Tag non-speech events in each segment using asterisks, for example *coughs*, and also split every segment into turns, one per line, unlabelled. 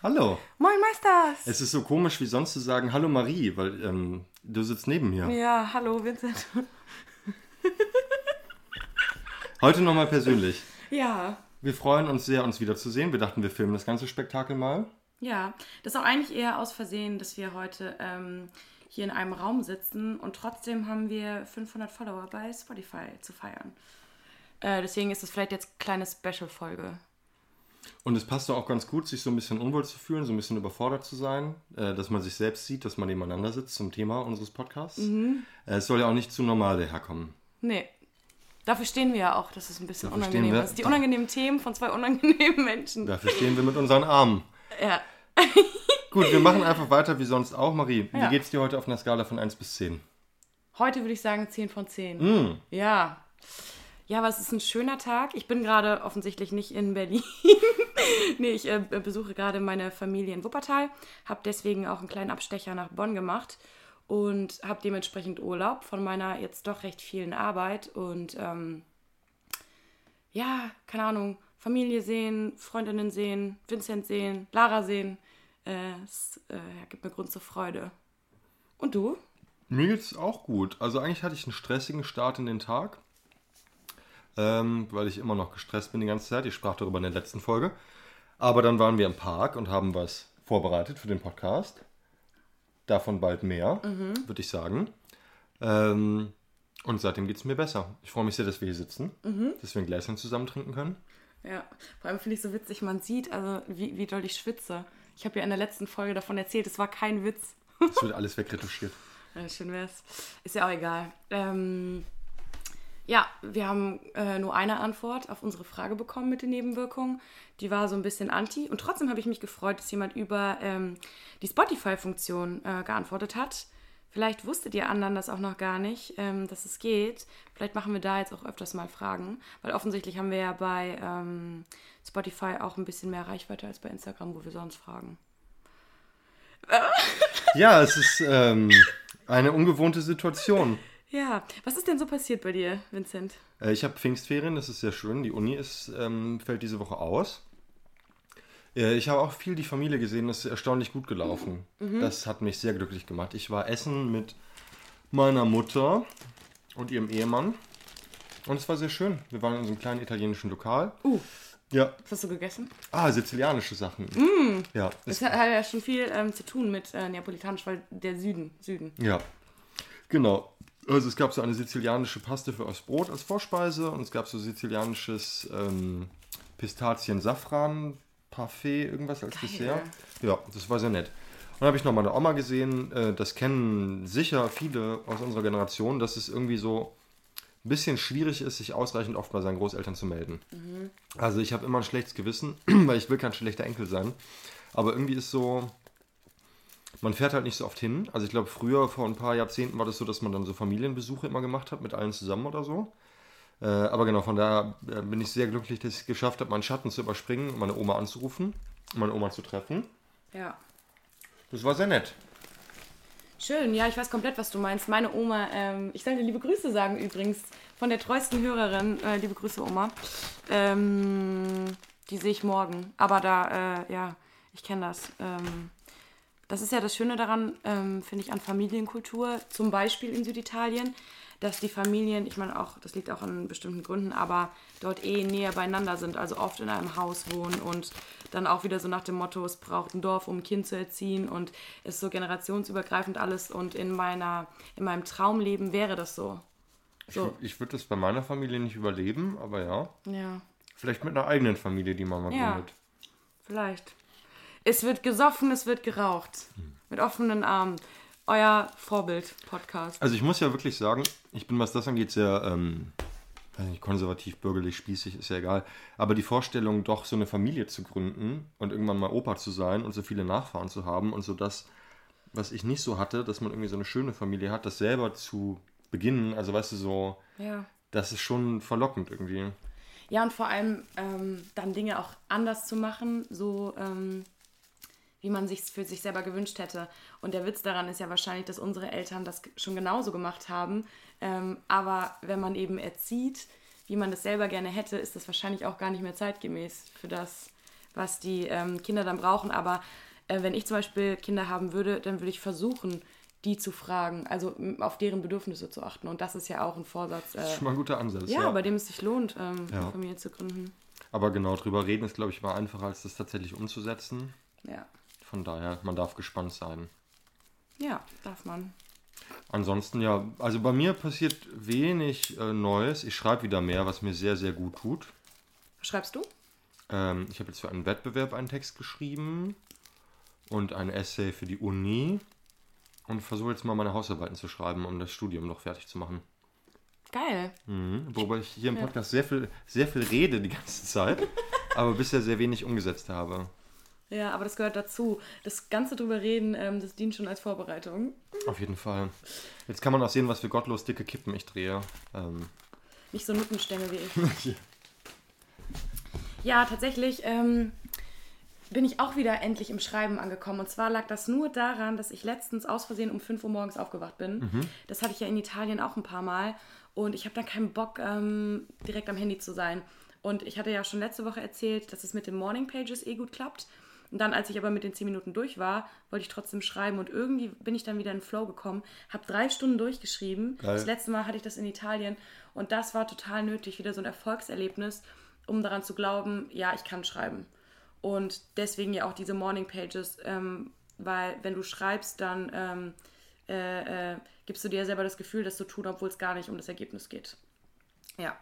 Hallo.
Moin Meisters.
Es ist so komisch wie sonst zu sagen Hallo Marie, weil ähm, du sitzt neben mir.
Ja, hallo Vincent. *laughs*
Heute nochmal persönlich.
Ja.
Wir freuen uns sehr, uns wiederzusehen. Wir dachten, wir filmen das ganze Spektakel mal.
Ja, das ist auch eigentlich eher aus Versehen, dass wir heute ähm, hier in einem Raum sitzen und trotzdem haben wir 500 Follower bei Spotify zu feiern. Äh, deswegen ist das vielleicht jetzt eine kleine Special-Folge.
Und es passt doch auch ganz gut, sich so ein bisschen unwohl zu fühlen, so ein bisschen überfordert zu sein, äh, dass man sich selbst sieht, dass man nebeneinander sitzt zum Thema unseres Podcasts.
Mhm.
Äh, es soll ja auch nicht zu normal daherkommen.
Nee. Dafür stehen wir ja auch, dass es ein bisschen
Dafür
unangenehm
wir-
ist. Die unangenehmen Themen von zwei unangenehmen *laughs* Menschen.
Dafür stehen wir mit unseren Armen.
Ja. *laughs*
Gut, wir machen einfach weiter wie sonst auch. Marie,
Ja.
wie geht's dir heute auf einer Skala von 1 bis 10?
Heute würde ich sagen 10 von 10.
Mm.
Ja. Ja, aber es ist ein schöner Tag. Ich bin gerade offensichtlich nicht in Berlin. *laughs* nee, ich äh, besuche gerade meine Familie in Wuppertal, habe deswegen auch einen kleinen Abstecher nach Bonn gemacht und habe dementsprechend Urlaub von meiner jetzt doch recht vielen Arbeit und ähm, ja, keine Ahnung, Familie sehen, Freundinnen sehen, Vincent sehen, Lara sehen. Äh, es äh, gibt mir Grund zur Freude. Und du?
Mir geht's auch gut. Also eigentlich hatte ich einen stressigen Start in den Tag, ähm, weil ich immer noch gestresst bin die ganze Zeit. Ich sprach darüber in der letzten Folge. Aber dann waren wir im Park und haben was vorbereitet für den Podcast. Davon bald mehr, würde ich sagen. Ähm, und seitdem geht's mir besser. Ich freue mich sehr, dass wir hier sitzen, dass wir ein Gläschen zusammen trinken können.
Ja, vor allem finde ich so witzig, man sieht, also wie, wie doll ich schwitze. Ich habe ja in der letzten Folge davon erzählt, es war kein Witz.
Es wird alles wegretuschiert. *laughs*
Ja, schön wär's. Ist ja auch egal. Ähm, ja, wir haben äh, nur eine Antwort auf unsere Frage bekommen mit den Nebenwirkungen. Die war so ein bisschen anti. Und trotzdem habe ich mich gefreut, dass jemand über ähm, die Spotify-Funktion äh, geantwortet hat. Vielleicht wusstet ihr anderen das auch noch gar nicht, ähm, dass es geht. Vielleicht machen wir da jetzt auch öfters mal Fragen, weil offensichtlich haben wir ja bei ähm, Spotify auch ein bisschen mehr Reichweite als bei Instagram, wo wir sonst fragen.
Ja, es ist ähm, eine ungewohnte Situation.
Ja, was ist denn so passiert bei dir, Vincent?
Äh, Ich habe Pfingstferien, das ist sehr schön. Die Uni ist, ähm, fällt diese Woche aus. Äh, Ich habe auch viel die Familie gesehen, das ist erstaunlich gut gelaufen. Das hat mich sehr glücklich gemacht. Ich war essen mit meiner Mutter und ihrem Ehemann. Und es war sehr schön. Wir waren in so einem kleinen italienischen Lokal.
Uh,
Ja.
was hast du gegessen?
Ah, sizilianische Sachen. Ja,
Das
es,
hat ja schon viel ähm, zu tun mit äh, Neapolitanisch, weil der Süden, Süden.
ja. Genau. Also es gab so eine sizilianische Paste für aus Brot als Vorspeise und es gab so sizilianisches ähm, Pistazien-Safran-Parfait, irgendwas als
Geil.
Dessert. Ja, das war sehr nett. Und dann habe ich noch meine Oma gesehen, äh, das kennen sicher viele aus unserer Generation, dass es irgendwie so ein bisschen schwierig ist, sich ausreichend oft bei seinen Großeltern zu melden. Also ich habe immer ein schlechtes Gewissen, *clears throat* weil ich will kein schlechter Enkel sein. Aber irgendwie ist so, man fährt halt nicht so oft hin. Also ich glaube, früher, vor ein paar Jahrzehnten, war das so, dass man dann so Familienbesuche immer gemacht hat, mit allen zusammen oder so. Äh, aber genau, von daher äh, bin ich sehr glücklich, dass ich es geschafft habe, meinen Schatten zu überspringen, und meine Oma anzurufen, meine Oma zu treffen.
Ja.
Das war sehr nett.
Schön, ja, ich weiß komplett, was du meinst. Meine Oma, ähm, ich sollte liebe Grüße sagen übrigens, von der treuesten Hörerin, äh, liebe Grüße Oma. Ähm, die sehe ich morgen. Aber da, äh, ja, ich kenne das. Ähm, das ist ja das Schöne daran, ähm, finde ich, an Familienkultur, zum Beispiel in Süditalien, dass die Familien, ich meine auch, das liegt auch an bestimmten Gründen, aber dort eh näher beieinander sind, also oft in einem Haus wohnen und dann auch wieder so nach dem Motto, es braucht ein Dorf, um ein Kind zu erziehen und es ist so generationsübergreifend alles und in meiner, in meinem Traumleben wäre das so. So,
Ich würde das bei meiner Familie nicht überleben, aber ja.
ja,
Vielleicht mit einer eigenen Familie, die man mal
Ja.
gründet.
vielleicht. Es wird gesoffen, es wird geraucht. Mit offenen Armen. Euer Vorbild-Podcast.
Also ich muss ja wirklich sagen, ich bin, was das angeht, sehr ähm, weiß nicht, konservativ, bürgerlich, spießig, ist ja egal. Aber die Vorstellung, doch so eine Familie zu gründen und irgendwann mal Opa zu sein und so viele Nachfahren zu haben und so das, was ich nicht so hatte, dass man irgendwie so eine schöne Familie hat, das selber zu beginnen, also weißt du, so,
Ja.
das ist schon verlockend irgendwie.
Ja, und vor allem ähm, dann Dinge auch anders zu machen, so ähm, wie man sich für sich selber gewünscht hätte. Und der Witz daran ist ja wahrscheinlich, dass unsere Eltern das schon genauso gemacht haben. Ähm, aber wenn man eben erzieht, wie man das selber gerne hätte, ist das wahrscheinlich auch gar nicht mehr zeitgemäß für das, was die ähm, Kinder dann brauchen. Aber äh, wenn ich zum Beispiel Kinder haben würde, dann würde ich versuchen, die zu fragen, also auf deren Bedürfnisse zu achten. Und das ist ja auch ein Vorsatz.
Das ist
Äh,
schon mal ein guter Ansatz.
ja, bei dem es sich lohnt, ähm,
Ja.
eine Familie zu gründen.
Aber genau, drüber reden ist, glaube ich, mal einfacher, als das tatsächlich umzusetzen.
Ja.
Von daher, man darf gespannt sein.
Ja, darf man.
Ansonsten, ja, also bei mir passiert wenig äh, Neues. Ich schreibe wieder mehr, was mir sehr, sehr gut tut.
Was schreibst du?
Ähm, ich habe jetzt für einen Wettbewerb einen Text geschrieben und ein Essay für die Uni und versuche jetzt mal meine Hausarbeiten zu schreiben, um das Studium noch fertig zu machen.
Geil.
Mhm. Wobei ich hier im
Ja.
Podcast sehr viel, sehr viel rede die ganze Zeit, *laughs* aber bisher sehr wenig umgesetzt habe.
Ja, aber das gehört dazu. Das Ganze drüber reden, ähm, das dient schon als Vorbereitung.
Auf jeden Fall. Jetzt kann man auch sehen, was für gottlos dicke Kippen ich drehe. Ähm,
Nicht so Nuttenstämme wie ich. *laughs* Ja, tatsächlich ähm, bin ich auch wieder endlich im Schreiben angekommen. Und zwar lag das nur daran, dass ich letztens aus Versehen um 5 Uhr morgens aufgewacht bin. Das hatte ich ja in Italien auch ein paar Mal. Und ich habe dann keinen Bock, ähm, direkt am Handy zu sein. Und ich hatte ja schon letzte Woche erzählt, dass es mit den Morning Pages eh gut klappt. Und dann, als ich aber mit den 10 Minuten durch war, wollte ich trotzdem schreiben. Und irgendwie bin ich dann wieder in den Flow gekommen, habe drei Stunden durchgeschrieben.
Geil.
Das letzte Mal hatte ich das in Italien. Und das war total nötig, wieder so ein Erfolgserlebnis, um daran zu glauben, ja, ich kann schreiben. Und deswegen ja auch diese Morning Pages, ähm, weil wenn du schreibst, dann ähm, äh, äh, gibst du dir selber das Gefühl, das zu tun, obwohl es gar nicht um das Ergebnis geht. Ja.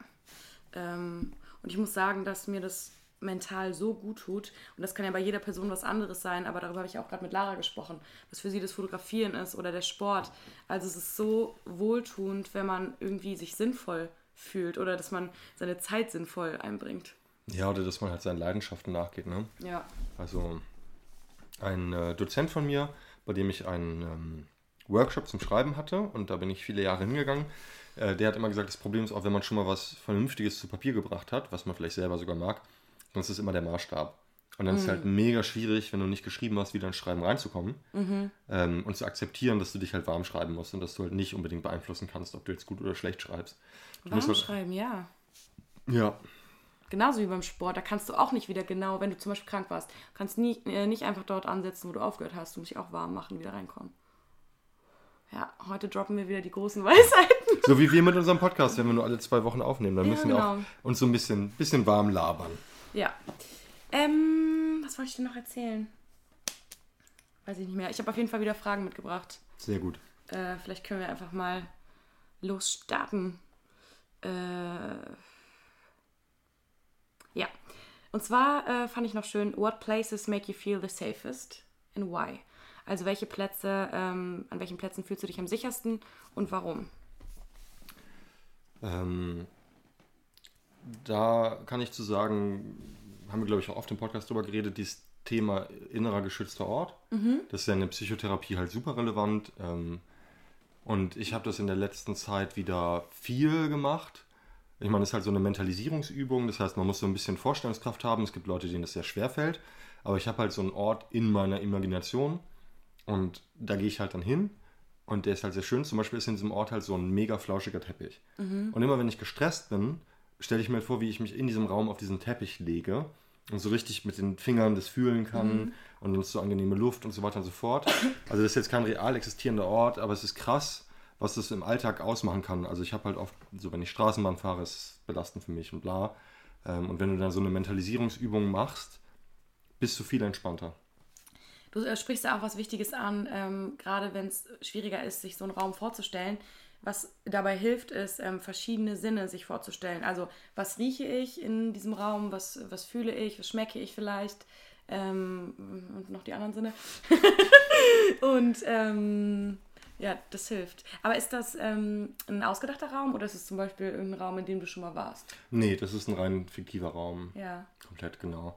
Ähm, und ich muss sagen, dass mir das mental so gut tut. Und das kann ja bei jeder Person was anderes sein, aber darüber habe ich auch gerade mit Lara gesprochen, was für sie das Fotografieren ist oder der Sport. Also es ist so wohltuend, wenn man irgendwie sich sinnvoll fühlt oder dass man seine Zeit sinnvoll einbringt.
ja, oder dass man halt seinen Leidenschaften nachgeht. Ne?
Ja.
Also ein äh, Dozent von mir, bei dem ich einen ähm, Workshop zum Schreiben hatte und da bin ich viele Jahre hingegangen, äh, der hat immer gesagt, das Problem ist auch, wenn man schon mal was Vernünftiges zu Papier gebracht hat, was man vielleicht selber sogar mag, dann ist immer der Maßstab. Und dann ist es halt mega schwierig, wenn du nicht geschrieben hast, wieder ins Schreiben reinzukommen ähm, und zu akzeptieren, dass du dich halt warm schreiben musst und dass du halt nicht unbedingt beeinflussen kannst, ob du jetzt gut oder schlecht schreibst. Du
Warm
halt-
schreiben, ja.
Ja,
Genauso wie beim Sport, da kannst du auch nicht wieder genau, wenn du zum Beispiel krank warst, kannst nie, äh, nicht einfach dort ansetzen, wo du aufgehört hast. Du musst dich auch warm machen, wieder reinkommen. Ja, heute droppen wir wieder die großen *laughs* Weisheiten.
so wie wir mit unserem Podcast, wenn wir nur alle zwei Wochen aufnehmen, dann
Ja,
müssen wir auch
genau.
uns so ein bisschen, bisschen warm labern.
Ja. Ähm, was wollte ich denn noch erzählen? Weiß ich nicht mehr. Ich habe auf jeden Fall wieder Fragen mitgebracht.
Sehr gut.
Äh, vielleicht können wir einfach mal losstarten. Äh, ja. Und zwar äh, fand ich noch schön, what places make you feel the safest and why? Also welche Plätze, ähm, an welchen Plätzen fühlst du dich am sichersten und warum?
Ähm, da kann ich zu sagen, haben wir glaube ich auch oft im Podcast drüber geredet, dieses Thema innerer geschützter Ort. Das ist ja in der Psychotherapie halt super relevant. Ähm, und ich habe das in der letzten Zeit wieder viel gemacht. Ich meine, das ist halt so eine Mentalisierungsübung. Das heißt, man muss so ein bisschen Vorstellungskraft haben. Es gibt Leute, denen das sehr schwer fällt. Aber ich habe halt so einen Ort in meiner Imagination. Und da gehe ich halt dann hin. Und der ist halt sehr schön. Zum Beispiel ist in diesem Ort halt so ein mega flauschiger Teppich. Und immer wenn ich gestresst bin, stelle ich mir vor, wie ich mich in diesem Raum auf diesen Teppich lege und so richtig mit den Fingern das fühlen kann und dann ist so angenehme Luft und so weiter und so fort. Also das ist jetzt kein real existierender Ort, aber es ist krass, was das im Alltag ausmachen kann. Also ich habe halt oft, so wenn ich Straßenbahn fahre, ist es belastend für mich und bla. Ähm, Und wenn du dann so eine Mentalisierungsübung machst, bist du viel entspannter.
Du äh, sprichst da auch was Wichtiges an, ähm, gerade wenn es schwieriger ist, sich so einen Raum vorzustellen. Was dabei hilft, ist, ähm, verschiedene Sinne sich vorzustellen. Also, was rieche ich in diesem Raum, was, was fühle ich, was schmecke ich vielleicht ähm, und noch die anderen Sinne. *laughs* und ähm, ja, das hilft. Aber ist das ähm, ein ausgedachter Raum oder ist es zum Beispiel irgendein Raum, in dem du schon mal warst?
Nee, das ist ein rein fiktiver Raum.
Ja.
Komplett, genau.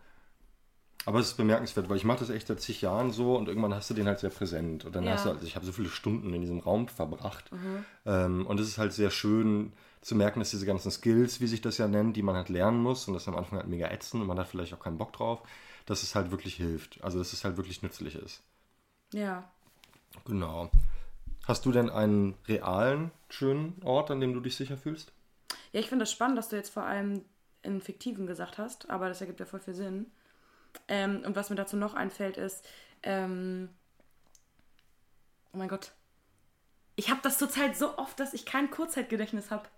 Aber es ist bemerkenswert, weil ich mache das echt seit zig Jahren so und irgendwann hast du den halt sehr präsent. Und dann
Ja.
hast du, also ich habe so viele Stunden in diesem Raum verbracht. Ähm, und es ist halt sehr schön zu merken, dass diese ganzen Skills, wie sich das ja nennt, die man halt lernen muss und das am Anfang halt mega ätzend und man hat vielleicht auch keinen Bock drauf, dass es halt wirklich hilft. Also dass es halt wirklich nützlich ist.
Ja.
Genau. Hast du denn einen realen, schönen Ort, an dem du dich sicher fühlst?
Ja, ich finde das spannend, dass du jetzt vor allem in fiktiven gesagt hast, aber das ergibt ja voll viel Sinn. Ähm, und was mir dazu noch einfällt, ist, ähm, oh mein Gott, ich habe das zurzeit so oft, dass ich kein Kurzzeitgedächtnis habe.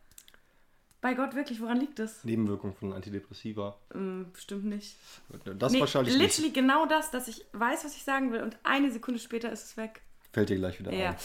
Bei Gott, wirklich, woran liegt das?
Nebenwirkung von Antidepressiva.
Ähm, bestimmt nicht.
Das
Nee,
wahrscheinlich
literally
nicht.
genau das, dass ich weiß, was ich sagen will und eine Sekunde später ist es weg.
Fällt dir gleich wieder
Ja.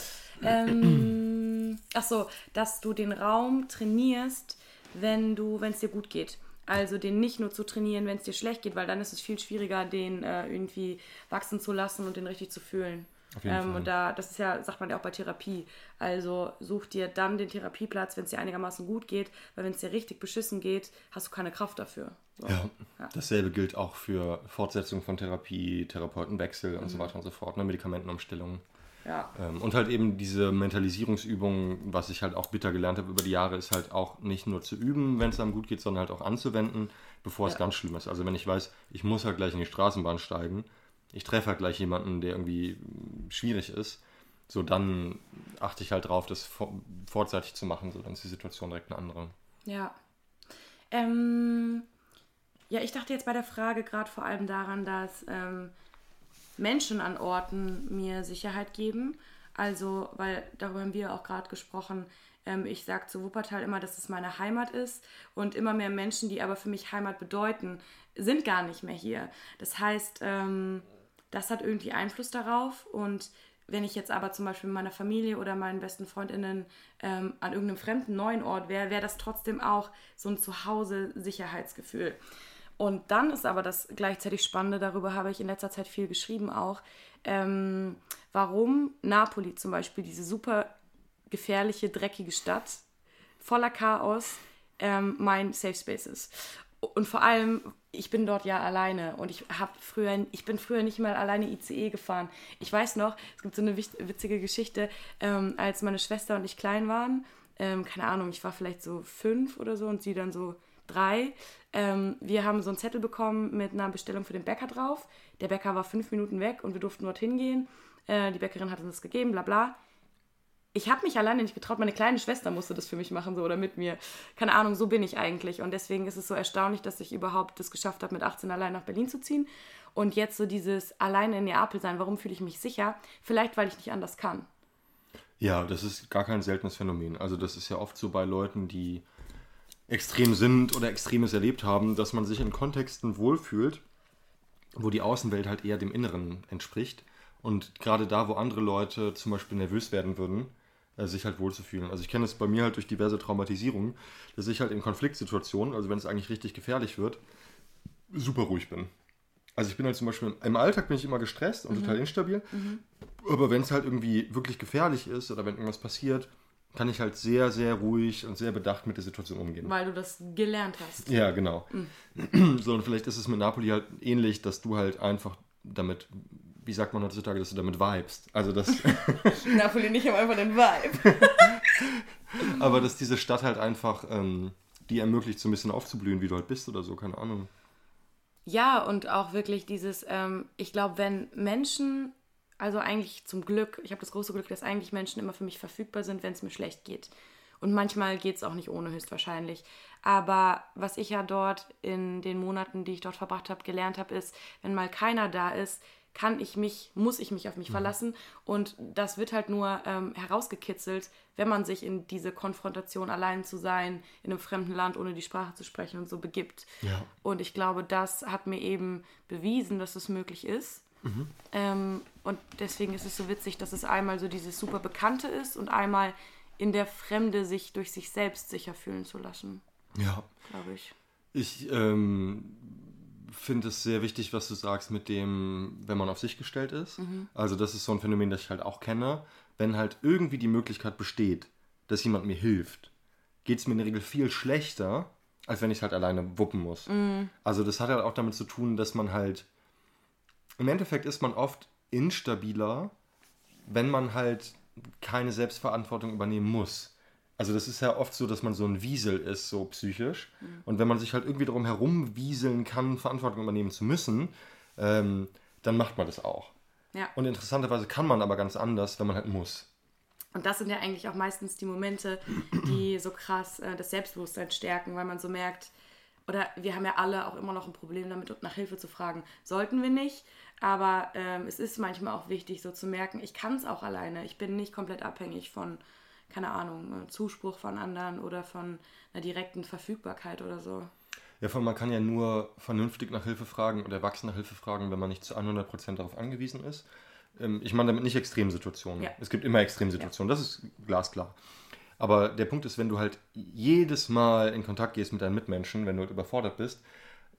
ein.
Ähm, *clears throat* ach so, dass du den Raum trainierst, wenn du, wenn es dir gut geht. Also den nicht nur zu trainieren, wenn es dir schlecht geht, weil dann ist es viel schwieriger, den äh, irgendwie wachsen zu lassen und den richtig zu fühlen.
Auf jeden
ähm,
Fall.
Und da, das ist ja, sagt man ja auch bei Therapie. Also such dir dann den Therapieplatz, wenn es dir einigermaßen gut geht, weil wenn es dir richtig beschissen geht, hast du keine Kraft dafür. So.
Ja. Dasselbe gilt auch für Fortsetzung von Therapie, Therapeutenwechsel und so weiter und so fort, ne? Medikamentenumstellung.
Ja.
Ähm, und halt eben diese Mentalisierungsübung, was ich halt auch bitter gelernt habe über die Jahre, ist halt auch nicht nur zu üben, wenn es einem gut geht, sondern halt auch anzuwenden, bevor es
Ja.
ganz schlimm ist. Also wenn ich weiß, ich muss halt gleich in die Straßenbahn steigen, ich treffe halt gleich jemanden, der irgendwie schwierig ist, so dann achte ich halt drauf, das vor- vorzeitig zu machen, so dann ist die Situation direkt eine andere.
Ja. Ähm, ja, ich dachte jetzt bei der Frage gerade vor allem daran, dass ähm, Menschen an Orten mir Sicherheit geben. Also, weil darüber haben wir auch gerade gesprochen. Ähm, ich sage zu Wuppertal immer, dass es meine Heimat ist. Und immer mehr Menschen, die aber für mich Heimat bedeuten, sind gar nicht mehr hier. Das heißt, ähm, das hat irgendwie Einfluss darauf. Und wenn ich jetzt aber zum Beispiel meiner Familie oder meinen besten Freundinnen ähm, an irgendeinem fremden neuen Ort wäre, wäre das trotzdem auch so ein Zuhause-Sicherheitsgefühl. Und dann ist aber das gleichzeitig Spannende, darüber habe ich in letzter Zeit viel geschrieben auch, ähm, warum Napoli zum Beispiel, diese super gefährliche, dreckige Stadt, voller Chaos, ähm, mein Safe Space ist. Und vor allem, ich bin dort ja alleine und ich habe früher, ich bin früher nicht mal alleine ICE gefahren. Ich weiß noch, es gibt so eine witzige Geschichte, ähm, als meine Schwester und ich klein waren, ähm, keine Ahnung, ich war vielleicht so fünf oder so und sie dann so drei. Ähm, wir haben so einen Zettel bekommen mit einer Bestellung für den Bäcker drauf. Der Bäcker war fünf Minuten weg und wir durften dorthin gehen. Äh, die Bäckerin hat uns das gegeben, bla bla ich habe mich alleine nicht getraut. Meine kleine Schwester musste das für mich machen, so oder mit mir. Keine Ahnung, so bin ich eigentlich. Und deswegen ist es so erstaunlich, dass ich überhaupt das geschafft habe, mit 18 allein nach Berlin zu ziehen. Und jetzt so dieses alleine in Neapel sein. Warum fühle ich mich sicher? Vielleicht, weil ich nicht anders kann.
Ja, das ist gar kein seltenes Phänomen. Also das ist ja oft so bei Leuten, die extrem sind oder Extremes erlebt haben, dass man sich in Kontexten wohlfühlt, wo die Außenwelt halt eher dem Inneren entspricht. Und gerade da, wo andere Leute zum Beispiel nervös werden würden, äh, sich halt wohlzufühlen. Also ich kenne es bei mir halt durch diverse Traumatisierungen, dass ich halt in Konfliktsituationen, also wenn es eigentlich richtig gefährlich wird, super ruhig bin. Also ich bin halt zum Beispiel, im Alltag bin ich immer gestresst und total instabil. Aber wenn es halt irgendwie wirklich gefährlich ist oder wenn irgendwas passiert, kann ich halt sehr, sehr ruhig und sehr bedacht mit der Situation umgehen.
Weil du das gelernt hast.
Ja, genau. *clears throat* So, und vielleicht ist es mit Napoli halt ähnlich, dass du halt einfach damit, wie sagt man heutzutage, dass du damit vibest. Also, dass, *laughs* *laughs*
Napoli nicht haben einfach den Vibe. *laughs*
aber dass diese Stadt halt einfach ähm, die ermöglicht, so ein bisschen aufzublühen, wie du halt bist oder so, keine Ahnung.
Ja, und auch wirklich dieses, ähm, ich glaube, wenn Menschen, also eigentlich zum Glück, ich habe das große Glück, dass eigentlich Menschen immer für mich verfügbar sind, wenn es mir schlecht geht. Und manchmal geht es auch nicht ohne, höchstwahrscheinlich. Aber was ich ja dort in den Monaten, die ich dort verbracht habe, gelernt habe, ist, wenn mal keiner da ist, kann ich mich, muss ich mich auf mich verlassen. Und das wird halt nur ähm, herausgekitzelt, wenn man sich in diese Konfrontation allein zu sein, in einem fremden Land, ohne die Sprache zu sprechen und so begibt.
Ja.
Und ich glaube, das hat mir eben bewiesen, dass es möglich ist. Ähm, und deswegen ist es so witzig, dass es einmal so dieses super Bekannte ist und einmal in der Fremde sich durch sich selbst sicher fühlen zu lassen,
Ja.
glaube ich.
Ich ähm, finde es sehr wichtig, was du sagst mit dem, wenn man auf sich gestellt ist. Also das ist so ein Phänomen, das ich halt auch kenne. Wenn halt irgendwie die Möglichkeit besteht, dass jemand mir hilft, geht es mir in der Regel viel schlechter, als wenn ich es halt alleine wuppen muss. Also das hat halt auch damit zu tun, dass man halt, im Endeffekt ist man oft instabiler, wenn man halt keine Selbstverantwortung übernehmen muss. Also das ist ja oft so, dass man so ein Wiesel ist, so psychisch. Und wenn man sich halt irgendwie darum herumwieseln kann, Verantwortung übernehmen zu müssen, ähm, dann macht man das auch.
Ja.
Und interessanterweise kann man aber ganz anders, wenn man halt muss.
Und das sind ja eigentlich auch meistens die Momente, die *clears throat* so krass äh, das Selbstbewusstsein stärken, weil man so merkt, oder wir haben ja alle auch immer noch ein Problem damit, nach Hilfe zu fragen. Sollten wir nicht, aber ähm, es ist manchmal auch wichtig, so zu merken, ich kann es auch alleine. Ich bin nicht komplett abhängig von, keine Ahnung, äh, Zuspruch von anderen oder von einer direkten Verfügbarkeit oder so.
Ja, von man kann ja nur vernünftig nach Hilfe fragen oder erwachsen nach Hilfe fragen, wenn man nicht zu 100% darauf angewiesen ist. Ähm, ich meine damit nicht Extremsituationen. Ja. Es gibt immer Extremsituationen, ja. das ist glasklar. Aber der Punkt ist, wenn du halt jedes Mal in Kontakt gehst mit deinen Mitmenschen, wenn du halt überfordert bist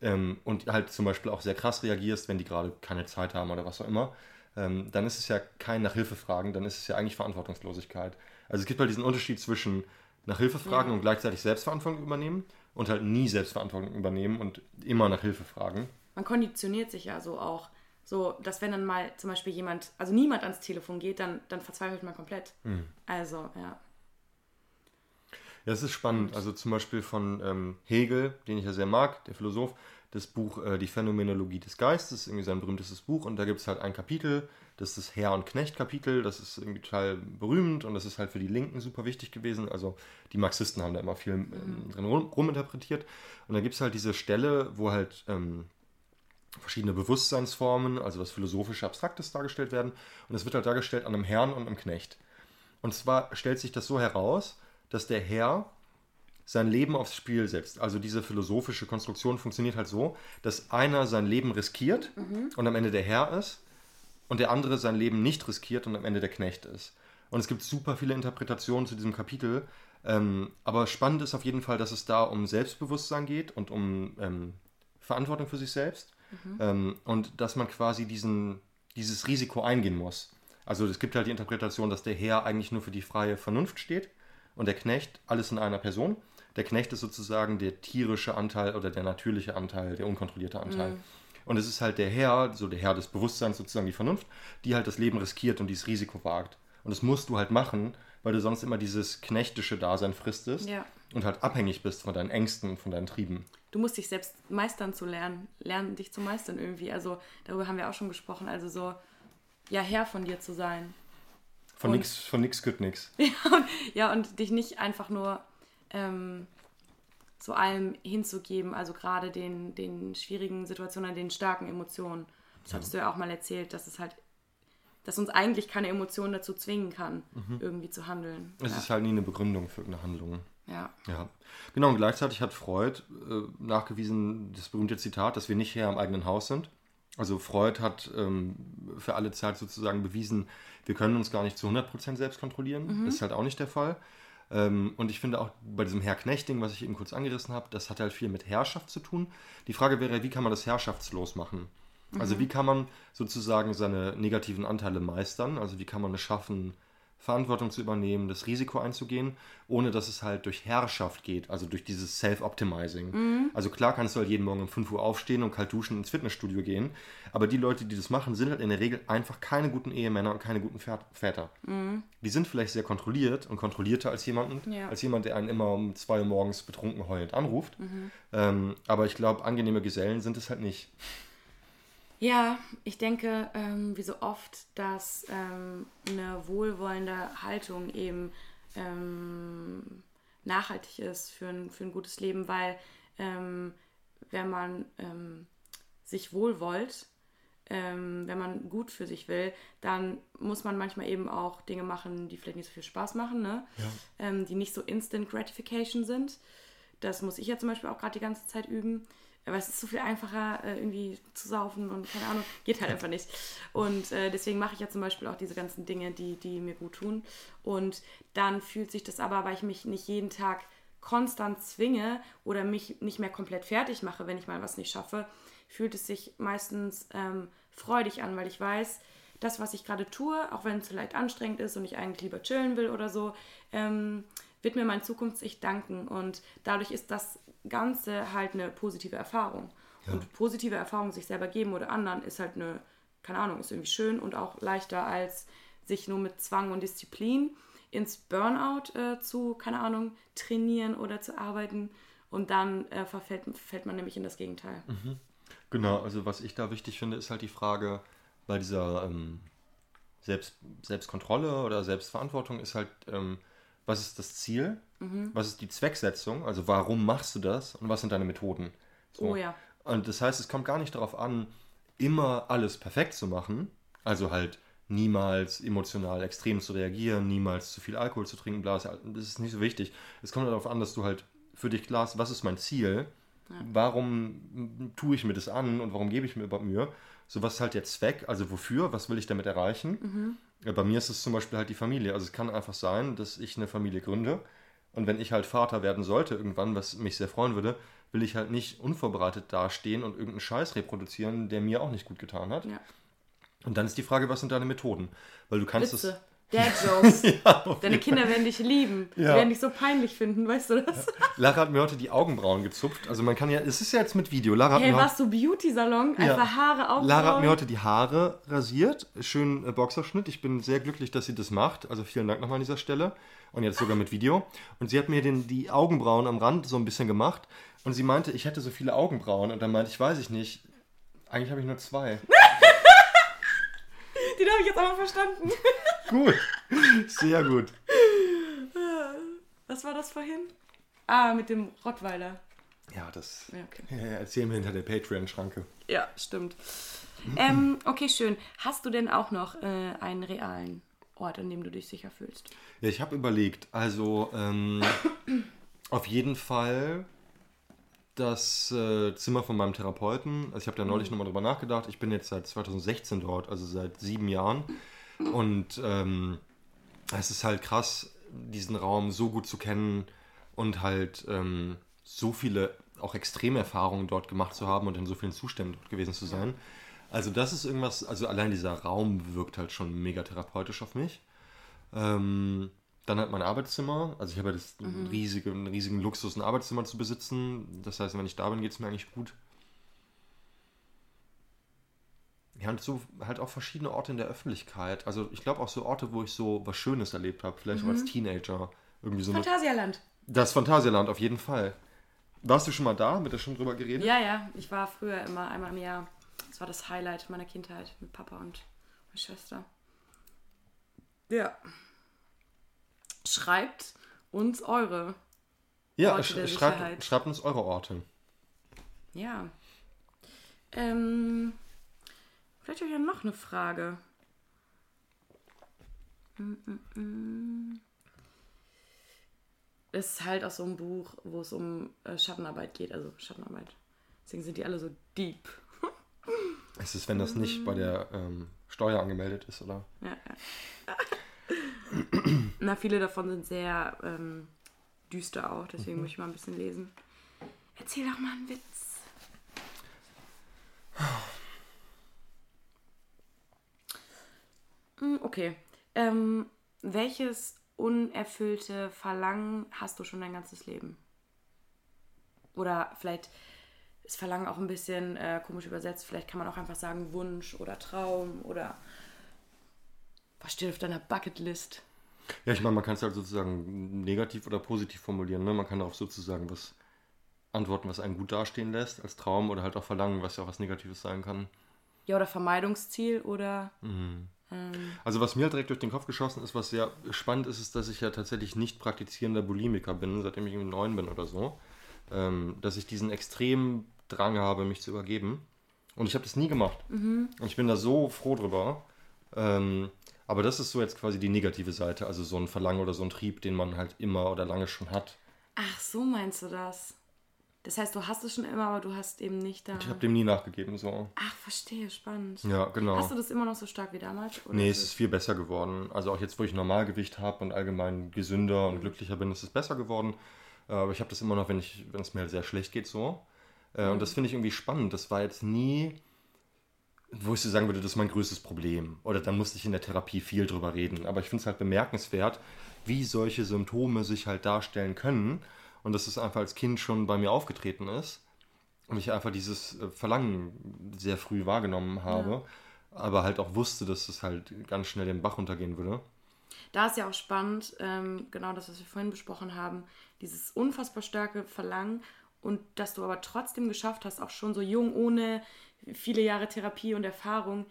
ähm, und halt zum Beispiel auch sehr krass reagierst, wenn die gerade keine Zeit haben oder was auch immer, ähm, dann ist es ja kein nach Hilfe fragen, dann ist es ja eigentlich Verantwortungslosigkeit. Also es gibt halt diesen Unterschied zwischen nach Hilfe fragen ja. und gleichzeitig Selbstverantwortung übernehmen und halt nie Selbstverantwortung übernehmen und immer nach Hilfe fragen.
Man konditioniert sich ja so auch. So, dass wenn dann mal zum Beispiel jemand, also niemand ans Telefon geht, dann, dann verzweifelt man komplett. Mhm. Also, ja.
Ja, es ist spannend. Also zum Beispiel von ähm, Hegel, den ich ja sehr mag, der Philosoph, das Buch äh, Die Phänomenologie des Geistes, irgendwie sein berühmtestes Buch. Und da gibt es halt ein Kapitel, das ist das Herr- und Knecht-Kapitel. Das ist irgendwie total berühmt und das ist halt für die Linken super wichtig gewesen. Also die Marxisten haben da immer viel ähm, drin rum, ruminterpretiert. Und da gibt es halt diese Stelle, wo halt ähm, verschiedene Bewusstseinsformen, also das philosophische Abstraktes dargestellt werden. Und es wird halt dargestellt an einem Herrn und einem Knecht. Und zwar stellt sich das so heraus, dass der Herr sein Leben aufs Spiel setzt. Also diese philosophische Konstruktion funktioniert halt so, dass einer sein Leben riskiert mhm. und am Ende der Herr ist und der andere sein Leben nicht riskiert und am Ende der Knecht ist. Und es gibt super viele Interpretationen zu diesem Kapitel. Ähm, aber spannend ist auf jeden Fall, dass es da um Selbstbewusstsein geht und um ähm, Verantwortung für sich selbst. Mhm. Ähm, und dass man quasi diesen, dieses Risiko eingehen muss. Also es gibt halt die Interpretation, dass der Herr eigentlich nur für die freie Vernunft steht und der Knecht alles in einer Person. Der Knecht ist sozusagen der tierische Anteil oder der natürliche Anteil, der unkontrollierte Anteil. Mhm. Und es ist halt der Herr, so der Herr des Bewusstseins, sozusagen die Vernunft, die halt das Leben riskiert und dieses Risiko wagt. Und das musst du halt machen, weil du sonst immer dieses knechtische Dasein fristest ja. und halt abhängig bist von deinen Ängsten, von deinen Trieben.
Du musst dich selbst meistern zu lernen, lernen dich zu meistern irgendwie. Also darüber haben wir auch schon gesprochen. Also so, ja, Herr von dir zu sein.
Von und, nix, von nix gehört nix. *laughs*
ja, und dich nicht einfach nur ähm, so allem hinzugeben, also gerade den, den schwierigen Situationen, den starken Emotionen. Das ja. hattest du ja auch mal erzählt, dass es halt, dass uns eigentlich keine Emotion dazu zwingen kann, mhm. irgendwie zu handeln.
Es ja. ist halt nie eine Begründung für eine Handlung.
Ja.
Ja. Genau, und gleichzeitig hat Freud äh, nachgewiesen, das berühmte Zitat, dass wir nicht Herr im eigenen Haus sind. Also Freud hat ähm, für alle Zeit sozusagen bewiesen, wir können uns gar nicht zu 100% selbst kontrollieren. Mhm. Das ist halt auch nicht der Fall. Ähm, und ich finde auch bei diesem Herr-Knecht-Ding, was ich eben kurz angerissen habe, das hat halt viel mit Herrschaft zu tun. Die Frage wäre, wie kann man das herrschaftslos machen? Also mhm. Also wie kann man sozusagen seine negativen Anteile meistern? Also wie kann man es schaffen, Verantwortung zu übernehmen, das Risiko einzugehen, ohne dass es halt durch Herrschaft geht, also durch dieses Self-Optimizing. Mhm. Also klar kannst du halt jeden Morgen um 5 Uhr aufstehen und kalt duschen ins Fitnessstudio gehen, aber die Leute, die das machen, sind halt in der Regel einfach keine guten Ehemänner und keine guten Väter. Mhm. Die sind vielleicht sehr kontrolliert und kontrollierter als jemanden, ja. als jemand, der einen immer um 2 Uhr morgens betrunken heulend anruft. Mhm. Ähm, aber ich glaube, angenehme Gesellen sind es halt nicht.
Ja, ich denke, ähm, wie so oft, dass ähm, eine wohlwollende Haltung eben ähm, nachhaltig ist für ein, für ein gutes Leben, weil ähm, wenn man ähm, sich wohlwollt, ähm, wenn man gut für sich will, dann muss man manchmal eben auch Dinge machen, die vielleicht nicht so viel Spaß machen, ne? Ja. die nicht so Instant Gratification sind. Das muss ich ja zum Beispiel auch gerade die ganze Zeit üben. Aber es ist so viel einfacher, äh, irgendwie zu saufen und keine Ahnung, geht halt einfach nicht. Und äh, deswegen mache ich ja zum Beispiel auch diese ganzen Dinge, die, die mir gut tun. Und dann fühlt sich das aber, weil ich mich nicht jeden Tag konstant zwinge oder mich nicht mehr komplett fertig mache, wenn ich mal was nicht schaffe, fühlt es sich meistens ähm, freudig an, weil ich weiß, das, was ich gerade tue, auch wenn es vielleicht anstrengend ist und ich eigentlich lieber chillen will oder so, ähm, wird mir mein Zukunfts-Ich danken. Und dadurch ist das Ganze halt eine positive Erfahrung. Ja. Und positive Erfahrungen sich selber geben oder anderen ist halt eine, keine Ahnung, ist irgendwie schön und auch leichter als sich nur mit Zwang und Disziplin ins Burnout äh, zu, keine Ahnung, trainieren oder zu arbeiten. Und dann äh, verfällt, fällt man nämlich in das Gegenteil.
Mhm. Genau, also was ich da wichtig finde, ist halt die Frage bei dieser ähm, Selbst, Selbstkontrolle oder Selbstverantwortung ist halt, ähm, was ist das Ziel, was ist die Zwecksetzung, also warum machst du das und was sind deine Methoden. So.
Oh ja.
Und das heißt, es kommt gar nicht darauf an, immer alles perfekt zu machen, also halt niemals emotional extrem zu reagieren, niemals zu viel Alkohol zu trinken, bla, das ist nicht so wichtig. Es kommt darauf an, dass du halt für dich klar hast, was ist mein Ziel, warum tue ich mir das an und warum gebe ich mir überhaupt Mühe. So, was ist halt der Zweck, also wofür, was will ich damit erreichen? Ja, Bei mir ist es zum Beispiel halt die Familie. Also es kann einfach sein, dass ich eine Familie gründe und wenn ich halt Vater werden sollte irgendwann, was mich sehr freuen würde, will ich halt nicht unvorbereitet dastehen und irgendeinen Scheiß reproduzieren, der mir auch nicht gut getan hat.
Ja.
Und dann ist die Frage, was sind deine Methoden? Weil du kannst es.
Dad-Jokes. *laughs*
Ja,
Deine Kinder werden dich lieben. Die
Ja.
werden dich so peinlich finden, weißt du das?
Lara hat mir heute die Augenbrauen gezupft. Also man kann ja, es ist ja jetzt mit Video. Lara hat,
Hey,
mir,
warst du Beauty-Salon? Einfach Haare, Augenbrauen.
Lara hat mir heute die Haare rasiert. Schön äh, Boxerschnitt. Ich bin sehr glücklich, dass sie das macht. Also vielen Dank nochmal an dieser Stelle. Und jetzt sogar mit Video. Und sie hat mir den, die Augenbrauen am Rand so ein bisschen gemacht. Und sie meinte, ich hätte so viele Augenbrauen. Und dann meinte ich, weiß ich nicht. Eigentlich habe ich nur zwei. *laughs*
Den habe ich jetzt aber verstanden. *laughs*
gut. Sehr gut.
Was war das vorhin? Ah, mit dem Rottweiler.
Ja, das
Ja, okay.
ja, erzählen wir hinter der Patreon-Schranke.
Ja, stimmt. Ähm, okay, schön. Hast du denn auch noch äh, einen realen Ort, an dem du dich sicher fühlst?
Ja, ich habe überlegt, also ähm, *clears throat* auf jeden Fall das äh, Zimmer von meinem Therapeuten. Also ich habe da neulich nochmal drüber nachgedacht. Ich bin jetzt seit 2016 dort, also seit sieben Jahren. Und ähm, es ist halt krass, diesen Raum so gut zu kennen und halt ähm, so viele auch Extremerfahrungen dort gemacht zu haben und in so vielen Zuständen dort gewesen zu sein. Also das ist irgendwas, also allein dieser Raum wirkt halt schon mega therapeutisch auf mich. Ähm, dann halt mein Arbeitszimmer. Also ich habe ja das riesige, einen riesigen Luxus, ein Arbeitszimmer zu besitzen. Das heißt, wenn ich da bin, geht es mir eigentlich gut. Ja, und so halt auch verschiedene Orte in der Öffentlichkeit. Also ich glaube auch so Orte, wo ich so was Schönes erlebt habe. Vielleicht auch als Teenager. Irgendwie so eine,
Phantasialand.
das Phantasialand auf jeden Fall. Warst du schon mal da? Mit der schon drüber geredet?
Ja, ja. Ich war früher immer einmal im Jahr. Das war das Highlight meiner Kindheit mit Papa und meiner Schwester. Ja. Schreibt uns eure.
Ja,
Orte
sch
der
schreibt, schreibt uns eure Orte.
Ja. Ähm, vielleicht habe ich ja noch eine Frage. Mm, mm, mm. Es ist halt aus so einem Buch, wo es um äh, Schattenarbeit geht, also Schattenarbeit. Deswegen sind die alle so deep. *laughs*
Es ist, wenn das nicht bei der ähm, Steuer angemeldet ist, oder?
Ja, ja. *laughs* Na, viele davon sind sehr ähm, düster auch, deswegen möchte ich mal ein bisschen lesen. Erzähl doch mal einen Witz. Okay. Ähm, welches unerfüllte Verlangen hast du schon dein ganzes Leben? Oder vielleicht ist Verlangen auch ein bisschen äh, komisch übersetzt. Vielleicht kann man auch einfach sagen Wunsch oder Traum oder was steht auf deiner Bucketlist?
Ja, ich meine, man kann es halt sozusagen negativ oder positiv formulieren. Ne? Man kann darauf sozusagen was antworten, was einen gut dastehen lässt als Traum oder halt auch Verlangen, was ja auch was Negatives sein kann.
Ja, oder Vermeidungsziel oder.
Also was mir halt direkt durch den Kopf geschossen ist, was sehr spannend ist, ist, dass ich ja tatsächlich nicht praktizierender Bulimiker bin, seitdem ich irgendwie neun bin oder so. Ähm, dass ich diesen extremen Drang habe, mich zu übergeben. Und ich habe das nie gemacht. Und ich bin da so froh drüber. Ähm, aber das ist so jetzt quasi die negative Seite, also so ein Verlangen oder so ein Trieb, den man halt immer oder lange schon hat.
Ach, so meinst du das? Das heißt, du hast es schon immer, aber du hast eben nicht da.
Ich habe dem nie nachgegeben, so.
Ach, verstehe, spannend.
Ja, genau.
Hast du das immer noch so stark wie damals? Oder
Nee, es ist viel besser geworden. Also auch jetzt, wo ich Normalgewicht habe und allgemein gesünder und glücklicher bin, ist es besser geworden. Äh, Aber ich habe das immer noch, wenn, ich, wenn es mir halt sehr schlecht geht, so. Äh, Und das finde ich irgendwie spannend. Das war jetzt nie, wo ich so sagen würde, das ist mein größtes Problem. Oder da musste ich in der Therapie viel drüber reden. Aber ich finde es halt bemerkenswert, wie solche Symptome sich halt darstellen können. Und dass es einfach als Kind schon bei mir aufgetreten ist. Und ich einfach dieses äh, Verlangen sehr früh wahrgenommen habe. Aber halt auch wusste, dass es halt ganz schnell den Bach runtergehen würde.
Da ist ja auch spannend, ähm, genau das, was wir vorhin besprochen haben, dieses unfassbar starke Verlangen und dass du aber trotzdem geschafft hast, auch schon so jung, ohne viele Jahre Therapie und Erfahrung,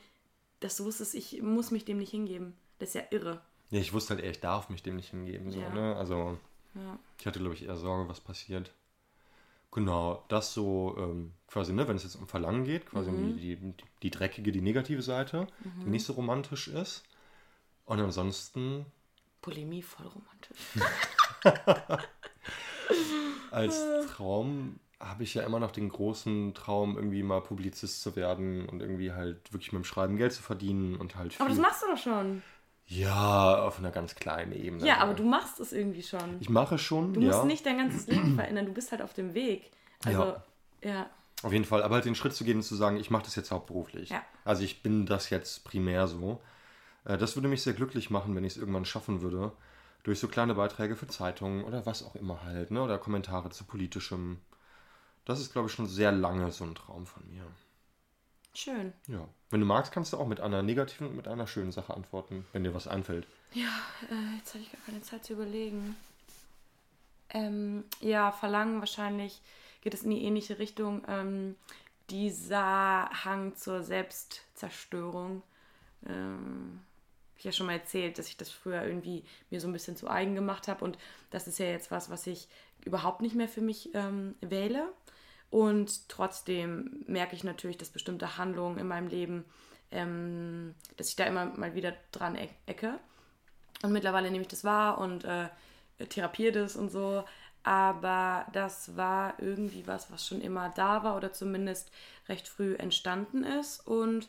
dass du wusstest, ich muss mich dem nicht hingeben. Das ist ja irre.
Ja, ich wusste halt eher, ich darf mich dem nicht hingeben. So,
Ja.
ne? Also
Ja.
ich hatte, glaube ich, eher Sorge, was passiert. Genau, das so ähm, quasi, ne, wenn es jetzt um Verlangen geht, quasi
Mhm.
um die, die, die dreckige, die negative Seite, die nicht so romantisch ist. Und ansonsten
Polemie voll romantisch. *laughs*
als Traum habe ich ja immer noch den großen Traum, irgendwie mal Publizist zu werden und irgendwie halt wirklich mit dem Schreiben Geld zu verdienen und halt
Aber das
viel-
machst du doch schon.
Ja, auf einer ganz kleinen Ebene.
Ja, aber du machst es irgendwie schon.
Ich mache schon,
Du
ja.
musst nicht dein ganzes Leben verändern, du bist halt auf dem Weg. Also,
Ja.
ja.
Auf jeden Fall, aber halt den Schritt zu gehen und zu sagen, ich mache das jetzt hauptberuflich.
Ja.
Also ich bin das jetzt primär so. Äh, Das würde mich sehr glücklich machen, wenn ich es irgendwann schaffen würde. Durch so kleine Beiträge für Zeitungen oder was auch immer halt, ne? Oder Kommentare zu politischem. Das ist, glaube ich, schon sehr lange so ein Traum von mir.
Schön.
Ja. Wenn du magst, kannst du auch mit einer negativen und mit einer schönen Sache antworten, wenn dir was einfällt.
Ja, äh, jetzt hatte ich gar keine Zeit zu überlegen. Ähm, ja, Verlangen wahrscheinlich geht es in die ähnliche Richtung. Ähm, dieser Hang zur Selbstzerstörung. Ähm, hab ich ja schon mal erzählt, dass ich das früher irgendwie mir so ein bisschen zu eigen gemacht habe. Und das ist ja jetzt was, was ich überhaupt nicht mehr für mich ähm, wähle. Und trotzdem merke ich natürlich, dass bestimmte Handlungen in meinem Leben, ähm, dass ich da immer mal wieder dran e- ecke. Und mittlerweile nehme ich das wahr und äh, therapiere das und so. Aber das war irgendwie was, was schon immer da war oder zumindest recht früh entstanden ist. Und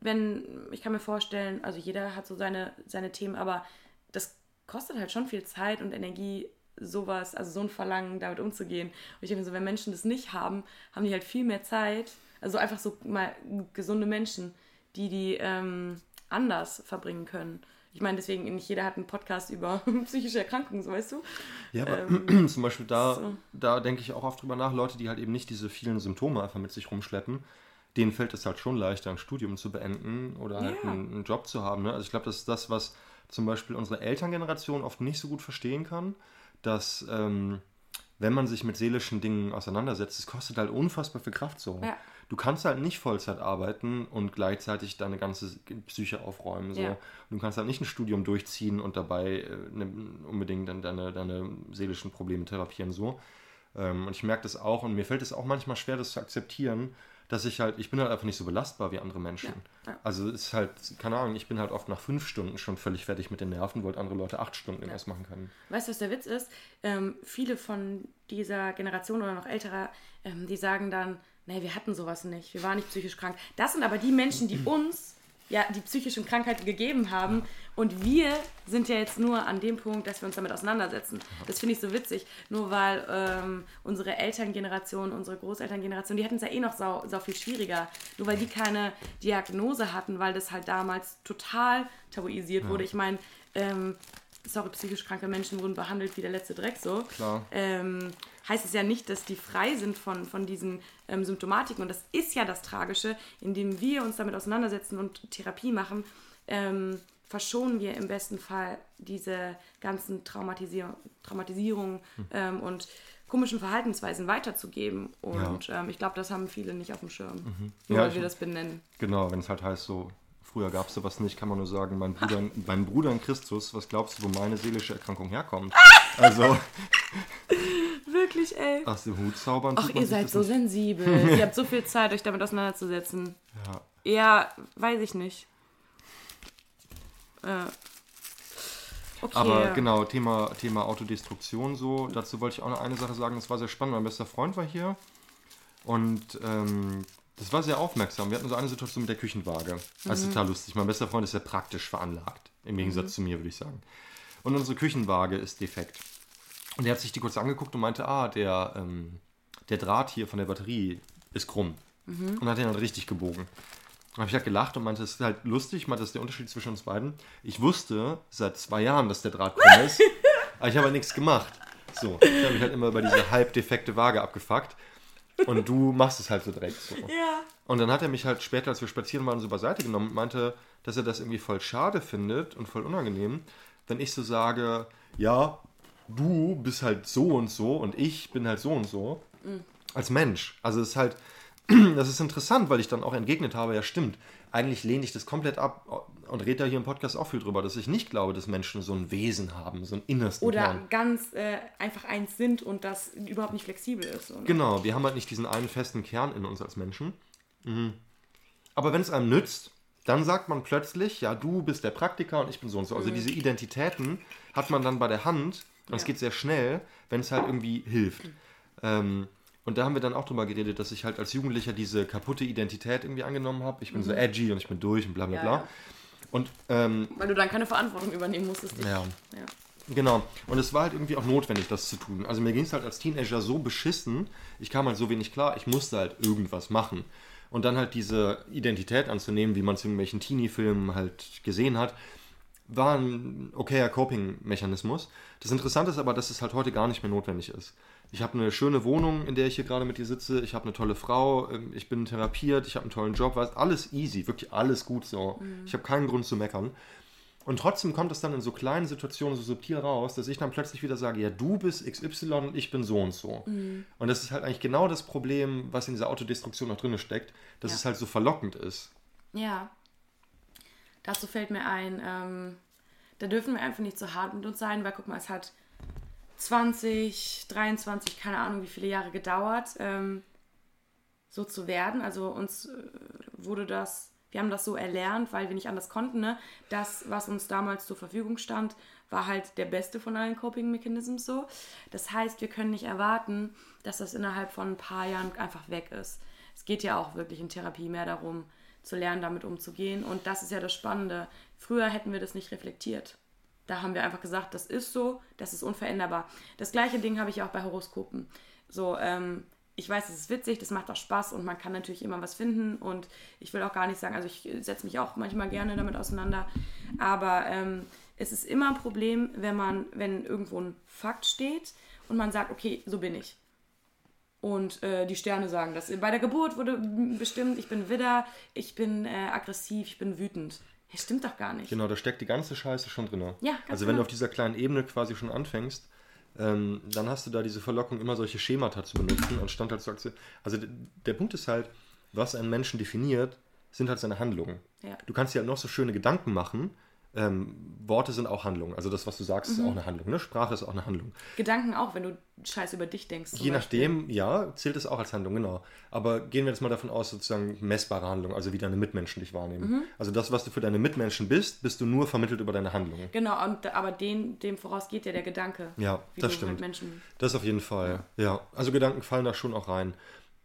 wenn, ich kann mir vorstellen, also jeder hat so seine, seine Themen, aber das kostet halt schon viel Zeit und Energie, sowas, also so ein Verlangen, damit umzugehen. Und ich denke mir so, wenn Menschen das nicht haben, haben die halt viel mehr Zeit. Also einfach so mal gesunde Menschen, die die ähm, anders verbringen können. Ich meine, deswegen, nicht jeder hat einen Podcast über *laughs* psychische Erkrankungen, so weißt du?
Ja, aber *clears throat* zum Beispiel da,
so.
da denke ich auch oft drüber nach, Leute, die halt eben nicht diese vielen Symptome einfach mit sich rumschleppen, denen fällt es halt schon leichter, ein Studium zu beenden oder halt
Ja.
einen, einen Job zu haben. Ne? Also ich glaube, das ist das, was zum Beispiel unsere Elterngeneration oft nicht so gut verstehen kann, dass ähm, wenn man sich mit seelischen Dingen auseinandersetzt, es kostet halt unfassbar viel Kraft so.
Ja.
Du kannst halt nicht Vollzeit arbeiten und gleichzeitig deine ganze Psyche aufräumen. So.
Ja.
Du kannst halt nicht ein Studium durchziehen und dabei äh, ne, unbedingt dann deine, deine seelischen Probleme therapieren. So. Ähm, und ich merke das auch und mir fällt es auch manchmal schwer, das zu akzeptieren, dass ich halt, ich bin halt einfach nicht so belastbar wie andere Menschen.
Ja, ja.
Also es ist halt, keine Ahnung, ich bin halt oft nach fünf Stunden schon völlig fertig mit den Nerven, wollte andere Leute acht Stunden irgendwas machen können.
Weißt du, was der Witz ist? Ähm, viele von dieser Generation oder noch älterer, ähm, die sagen dann, nee, wir hatten sowas nicht, wir waren nicht psychisch krank. Das sind aber die Menschen, die *clears throat* uns ja die psychischen Krankheiten gegeben haben und wir sind ja jetzt nur an dem Punkt, dass wir uns damit auseinandersetzen. Das finde ich so witzig, nur weil ähm, unsere Elterngeneration, unsere Großelterngeneration, die hatten es ja eh noch sau, sau viel schwieriger, nur weil die keine Diagnose hatten, weil das halt damals total tabuisiert wurde. Ich meine, ähm, sorry, psychisch kranke Menschen wurden behandelt wie der letzte Dreck so.
Klar.
Ähm, heißt es ja nicht, dass die frei sind von, von diesen ähm, Symptomatiken. Und das ist ja das Tragische, indem wir uns damit auseinandersetzen und Therapie machen, ähm, verschonen wir im besten Fall diese ganzen Traumatisier Traumatisierungen ähm, und komischen Verhaltensweisen weiterzugeben. Und ähm, ich glaube, das haben viele nicht auf dem Schirm. Nur
Ja,
weil wir das benennen.
Genau, wenn es halt heißt so, früher gab es sowas nicht, kann man nur sagen, mein Bruder, mein Bruder in Christus, was glaubst du, wo meine seelische Erkrankung herkommt? Also *laughs*
Wirklich, ey.
aus dem Hut zaubern.
Ach, ihr seid so
nicht.
sensibel. *laughs* ihr habt so viel Zeit, euch damit auseinanderzusetzen.
Ja.
Ja, weiß ich nicht. Äh. Okay.
Aber genau, Thema, Thema Autodestruktion so, dazu wollte ich auch noch eine Sache sagen, das war sehr spannend. Mein bester Freund war hier und ähm, das war sehr aufmerksam. Wir hatten so eine Situation mit der Küchenwaage. Das ist total lustig. Mein bester Freund ist sehr praktisch veranlagt, im Gegensatz zu mir, würde ich sagen. Und unsere Küchenwaage ist defekt. Und er hat sich die kurz angeguckt und meinte, ah, der, ähm, der Draht hier von der Batterie ist krumm. Und hat den dann richtig gebogen. Dann habe ich halt gelacht und meinte, das ist halt lustig, meinte, das ist der Unterschied zwischen uns beiden. Ich wusste seit zwei Jahren, dass der Draht krumm *laughs* ist, aber ich habe halt nichts gemacht. So, ich habe mich halt immer über diese halb defekte Waage abgefuckt. Und du machst es halt so direkt so.
Ja.
Und dann hat er mich halt später, als wir spazieren waren, so beiseite genommen und meinte, dass er das irgendwie voll schade findet und voll unangenehm, wenn ich so sage, ja, du bist halt so und so und ich bin halt so und so. Als Mensch. Also es ist halt, *clears throat* das ist interessant, weil ich dann auch entgegnet habe, ja stimmt, eigentlich lehne ich das komplett ab und rede da hier im Podcast auch viel drüber, dass ich nicht glaube, dass Menschen so ein Wesen haben, so ein innersten
Oder
Kern.
ganz äh, einfach eins sind und das überhaupt nicht flexibel ist. So, ne?
Genau, wir haben halt nicht diesen einen festen Kern in uns als Menschen. Mhm. Aber wenn es einem nützt, dann sagt man plötzlich, ja, du bist der Praktiker und ich bin so und so. Also diese Identitäten hat man dann bei der Hand und es
Ja.
geht sehr schnell, wenn es halt irgendwie hilft. Ähm, und da haben wir dann auch drüber geredet, dass ich halt als Jugendlicher diese kaputte Identität irgendwie angenommen habe. Ich bin so edgy und ich bin durch und bla bla
Ja,
bla.
ja.
Und ähm,
Weil du dann keine Verantwortung übernehmen musstest.
ja.
Ja.
Genau. Und es war halt irgendwie auch notwendig, das zu tun. Also mir ging es halt als Teenager so beschissen, ich kam halt so wenig klar, ich musste halt irgendwas machen. Und dann halt diese Identität anzunehmen, wie man es in irgendwelchen Teenie-Filmen halt gesehen hat, war ein okayer Coping-Mechanismus. Das Interessante ist aber, dass es halt heute gar nicht mehr notwendig ist. Ich habe eine schöne Wohnung, in der ich hier gerade mit dir sitze. Ich habe eine tolle Frau. ähm, Ich bin therapiert. Ich habe einen tollen Job. Weißt, alles easy. Wirklich alles gut so. Ich habe keinen Grund zu meckern. Und trotzdem kommt es dann in so kleinen Situationen so subtil raus, dass ich dann plötzlich wieder sage, ja, du bist XY und ich bin so und so. Und das ist halt eigentlich genau das Problem, was in dieser Autodestruktion noch drin steckt, dass
Ja.
es halt so verlockend ist.
Ja. Dazu fällt mir ein, ähm, da dürfen wir einfach nicht so hart mit uns sein, weil guck mal, es hat 20, 23, keine Ahnung wie viele Jahre gedauert, ähm, so zu werden. Also uns äh, wurde das, wir haben das so erlernt, weil wir nicht anders konnten. Ne? Das, was uns damals zur Verfügung stand, war halt der beste von allen Coping Mechanisms so. Das heißt, wir können nicht erwarten, dass das innerhalb von ein paar Jahren einfach weg ist. Es geht ja auch wirklich in Therapie mehr darum, zu lernen, damit umzugehen. Und das ist ja das Spannende. Früher hätten wir das nicht reflektiert. Da haben wir einfach gesagt, das ist so, das ist unveränderbar. Das gleiche Ding habe ich auch bei Horoskopen. So, ähm, ich weiß, es ist witzig, das macht auch Spaß und man kann natürlich immer was finden. Und ich will auch gar nicht sagen, also ich setze mich auch manchmal gerne damit auseinander. Aber ähm, es ist immer ein Problem, wenn man, wenn irgendwo ein Fakt steht und man sagt, okay, so bin ich. Und äh, die Sterne sagen das. Bei der Geburt wurde bestimmt, ich bin Widder, ich bin äh, aggressiv, ich bin wütend. Ja, stimmt doch gar nicht.
Genau, da steckt die ganze Scheiße schon drin.
Ja, ganz
Also wenn
genau.
du auf dieser kleinen Ebene quasi schon anfängst, ähm, dann hast du da diese Verlockung, immer solche Schemata zu benutzen, anstatt halt zu akzeptieren. Also der Punkt ist halt, was einen Menschen definiert, sind halt seine Handlungen.
Ja.
Du kannst dir halt noch so schöne Gedanken machen. Ähm, Worte sind auch Handlungen. Also das, was du sagst,
Mhm.
ist auch eine Handlung. Ne? Sprache ist auch eine Handlung.
Gedanken auch, wenn du Scheiß über dich denkst.
Je
Beispiel.
nachdem, ja, zählt es auch als Handlung, genau. Aber gehen wir jetzt mal davon aus, sozusagen messbare Handlung, also wie deine Mitmenschen dich wahrnehmen.
Mhm.
Also das, was du für deine Mitmenschen bist, bist du nur vermittelt über deine Handlungen.
Genau, und, aber den, dem voraus geht ja der Gedanke.
Ja, das
du
stimmt. Das auf jeden Fall. Ja. Also Gedanken fallen da schon auch rein.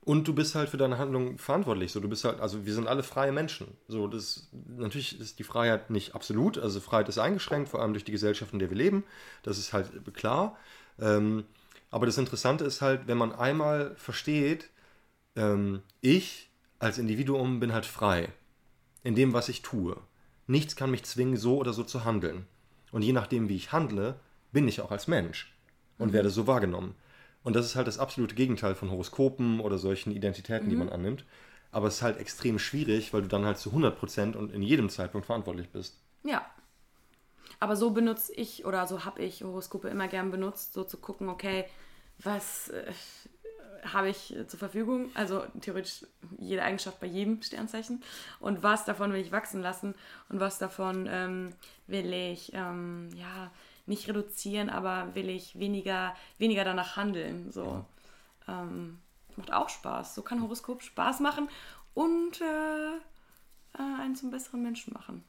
Und du bist halt für deine Handlung verantwortlich. So, du bist halt, also wir sind alle freie Menschen. So, das natürlich ist die Freiheit nicht absolut. Also Freiheit ist eingeschränkt, vor allem durch die Gesellschaft, in der wir leben. Das ist halt klar. Ähm, aber das Interessante ist halt, wenn man einmal versteht, ähm, ich als Individuum bin halt frei in dem, was ich tue. Nichts kann mich zwingen, so oder so zu handeln. Und je nachdem, wie ich handle, bin ich auch als Mensch und werde so wahrgenommen. Und das ist halt das absolute Gegenteil von Horoskopen oder solchen Identitäten, die man annimmt. Aber es ist halt extrem schwierig, weil du dann halt zu 100% und in jedem Zeitpunkt verantwortlich bist.
Ja. Aber so benutze ich oder so habe ich Horoskope immer gern benutzt, so zu gucken, okay, was äh, habe ich äh, zur Verfügung? Also theoretisch jede Eigenschaft bei jedem Sternzeichen. Und was davon will ich wachsen lassen und was davon ähm, will ich, ähm, ja, nicht reduzieren, aber will ich weniger, weniger danach handeln. So. Ähm, macht auch Spaß. So kann Horoskop Spaß machen und äh, äh, einen zum besseren Menschen machen.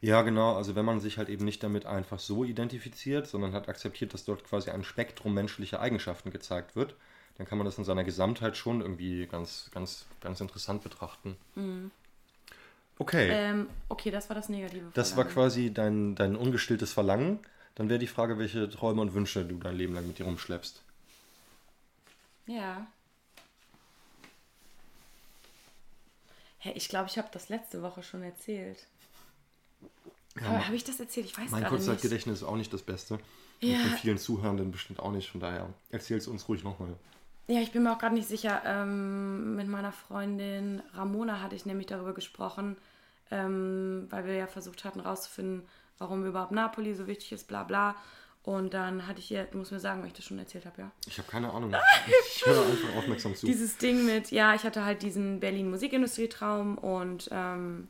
Ja, genau. Also wenn man sich halt eben nicht damit einfach so identifiziert, sondern hat akzeptiert, dass dort quasi ein Spektrum menschlicher Eigenschaften gezeigt wird, dann kann man das in seiner Gesamtheit schon irgendwie ganz, ganz, ganz interessant betrachten. Okay,
Ähm, okay, das war das Negative.
das war quasi dein, dein ungestilltes Verlangen. Dann wäre die Frage, welche Träume und Wünsche du dein Leben lang mit dir rumschleppst.
Ja. Hey, ich glaube, ich habe das letzte Woche schon erzählt. Aber habe ich das erzählt? Ich weiß
Mein
gerade nicht.
Kurzzeitgedächtnis ist auch nicht das Beste.
Ja.
Und von vielen Zuhörenden bestimmt auch nicht. Von daher erzähl es uns ruhig nochmal.
Ja, ich bin mir auch gerade nicht sicher. Ähm, mit meiner Freundin Ramona hatte ich nämlich darüber gesprochen, ähm, weil wir ja versucht hatten rauszufinden, warum überhaupt Napoli so wichtig ist, bla bla. Und dann hatte ich hier, du musst mir sagen, ob ich das schon erzählt habe, ja.
Ich habe keine Ahnung. *laughs* Ich höre einfach aufmerksam zu.
Dieses Ding mit, ja, ich hatte halt diesen Berlin Musikindustrietraum und ähm,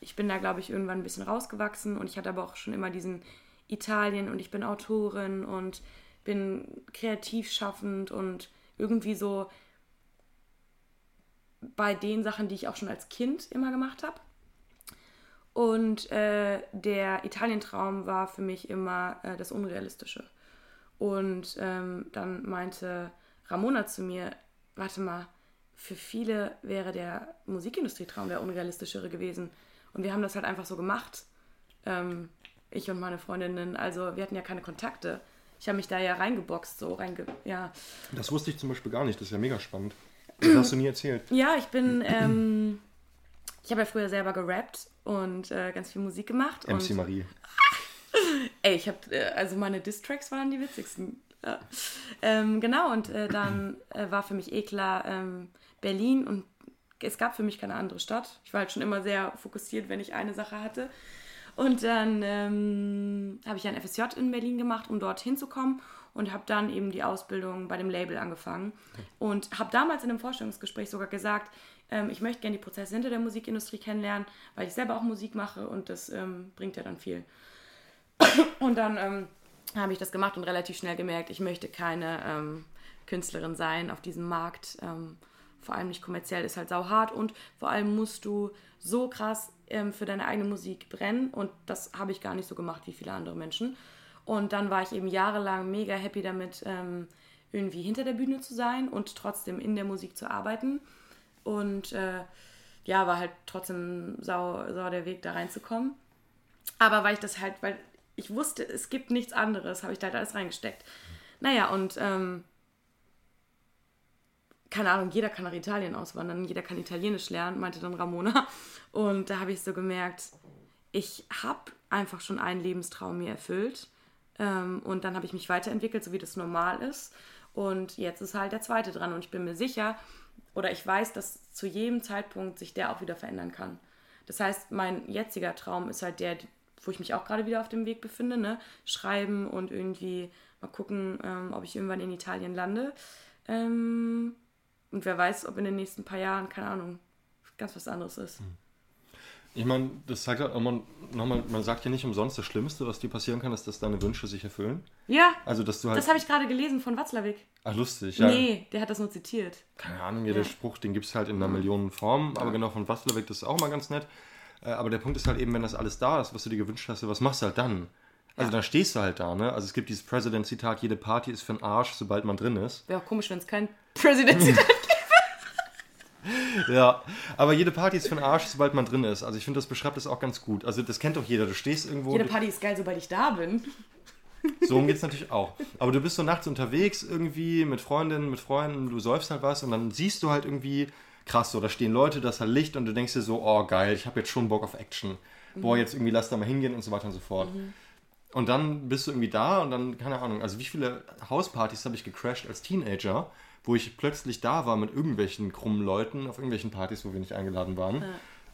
ich bin da, glaube ich, irgendwann ein bisschen rausgewachsen und ich hatte aber auch schon immer diesen Italien und ich bin Autorin und bin kreativ schaffend und irgendwie so bei den Sachen, die ich auch schon als Kind immer gemacht habe. Und äh, der Italientraum war für mich immer äh, das Unrealistische. Und ähm, dann meinte Ramona zu mir, warte mal, für viele wäre der Musikindustrietraum der unrealistischere gewesen. Und wir haben das halt einfach so gemacht. Ähm, ich und meine Freundinnen. Also wir hatten ja keine Kontakte. Ich habe mich da ja reingeboxt, so reinge... Ja.
Das wusste ich zum Beispiel gar nicht. Das ist ja mega spannend. Das hast du nie erzählt.
Ja, ich bin... *clears throat* Ähm, ich habe ja früher selber gerappt und äh, ganz viel Musik gemacht.
MC
und,
Marie. *laughs*
Ey, ich habe... Äh, also meine Diss-Tracks waren die witzigsten. Ja. Ähm, genau, und äh, dann äh, war für mich eh klar ähm, Berlin und es gab für mich keine andere Stadt. Ich war halt schon immer sehr fokussiert, wenn ich eine Sache hatte. Und dann ähm, habe ich ein FSJ in Berlin gemacht, um dort hinzukommen und habe dann eben die Ausbildung bei dem Label angefangen. Und habe damals in einem Vorstellungsgespräch sogar gesagt, ähm, ich möchte gerne die Prozesse hinter der Musikindustrie kennenlernen, weil ich selber auch Musik mache und das ähm, bringt ja dann viel. *coughs* Und dann ähm, habe ich das gemacht und relativ schnell gemerkt, ich möchte keine ähm, Künstlerin sein auf diesem Markt. Ähm, vor allem nicht kommerziell, ist halt sau hart und vor allem musst du so krass für deine eigene Musik brennen und das habe ich gar nicht so gemacht wie viele andere Menschen. Und dann war ich eben jahrelang mega happy damit, irgendwie hinter der Bühne zu sein und trotzdem in der Musik zu arbeiten. Und äh, ja, war halt trotzdem sau, sau der Weg, da reinzukommen. Aber weil ich das halt, weil ich wusste, es gibt nichts anderes, habe ich da halt alles reingesteckt. Naja, und ähm, keine Ahnung, jeder kann nach Italien auswandern, jeder kann Italienisch lernen, meinte dann Ramona. Und da habe ich so gemerkt, ich habe einfach schon einen Lebenstraum mir erfüllt. Ähm, und dann habe ich mich weiterentwickelt, so wie das normal ist. Und jetzt ist halt der zweite dran. Und ich bin mir sicher, oder ich weiß, dass zu jedem Zeitpunkt sich der auch wieder verändern kann. Das heißt, mein jetziger Traum ist halt der, wo ich mich auch gerade wieder auf dem Weg befinde, ne? Schreiben und irgendwie mal gucken, ähm, ob ich irgendwann in Italien lande. Ähm, und wer weiß, ob in den nächsten paar Jahren, keine Ahnung, ganz was anderes ist.
Ich meine, das zeigt halt immer nochmal, man sagt ja nicht umsonst, das Schlimmste, was dir passieren kann, ist, dass deine Wünsche sich erfüllen.
Ja.
Also, dass du halt.
Das habe ich gerade gelesen von Watzlawick.
Ach, lustig, ja.
Nee, der hat das nur zitiert.
Keine Ahnung, ja, der Spruch, den gibt es halt in einer Million Formen, aber genau von Watzlawick, das ist auch mal ganz nett. Äh, Aber der Punkt ist halt eben, wenn das alles da ist, was du dir gewünscht hast, was machst du halt dann? Also dann stehst du halt da, ne? Also es gibt dieses President-Zitat, jede Party ist für den Arsch, sobald man drin ist.
Wäre auch komisch, wenn es kein Präsident-Zitat *laughs* *laughs*
Ja, aber jede Party ist für den Arsch, sobald man drin ist. Also ich finde, das beschreibt das auch ganz gut. Also das kennt doch jeder. Du stehst irgendwo.
Jede Party ist geil, sobald ich da bin.
So geht es natürlich auch. Aber du bist so nachts unterwegs irgendwie mit Freundinnen, mit Freunden, du säufst halt was und dann siehst du halt irgendwie, krass, so, da stehen Leute, das ist halt Licht und du denkst dir so, oh geil, ich habe jetzt schon Bock auf Action. Boah, jetzt irgendwie lass da mal hingehen und so weiter und so fort. Und dann bist du irgendwie da und dann, keine Ahnung, also wie viele Hauspartys habe ich gecrashed als Teenager, wo ich plötzlich da war mit irgendwelchen krummen Leuten auf irgendwelchen Partys, wo wir nicht eingeladen waren.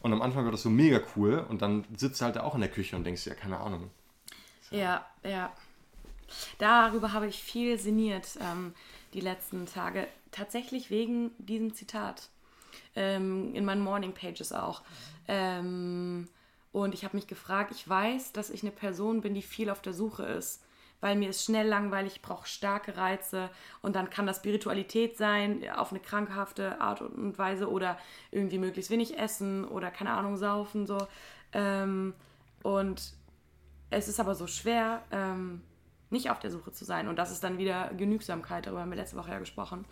Und am Anfang war das so mega cool und dann sitzt du halt auch in der Küche und denkst dir, ja, keine Ahnung.
Ja, ja. Darüber habe ich viel sinniert ähm, die letzten Tage. Tatsächlich wegen diesem Zitat. Ähm, in meinen Morning Pages auch. Ähm, und ich habe mich gefragt, ich weiß, dass ich eine Person bin, die viel auf der Suche ist. Weil mir ist schnell langweilig, ich brauche starke Reize und dann kann das Spiritualität sein, auf eine krankhafte Art und Weise oder irgendwie möglichst wenig essen oder keine Ahnung, saufen so. Ähm, und es ist aber so schwer, ähm, nicht auf der Suche zu sein. Und das ist dann wieder Genügsamkeit, darüber haben wir letzte Woche ja gesprochen.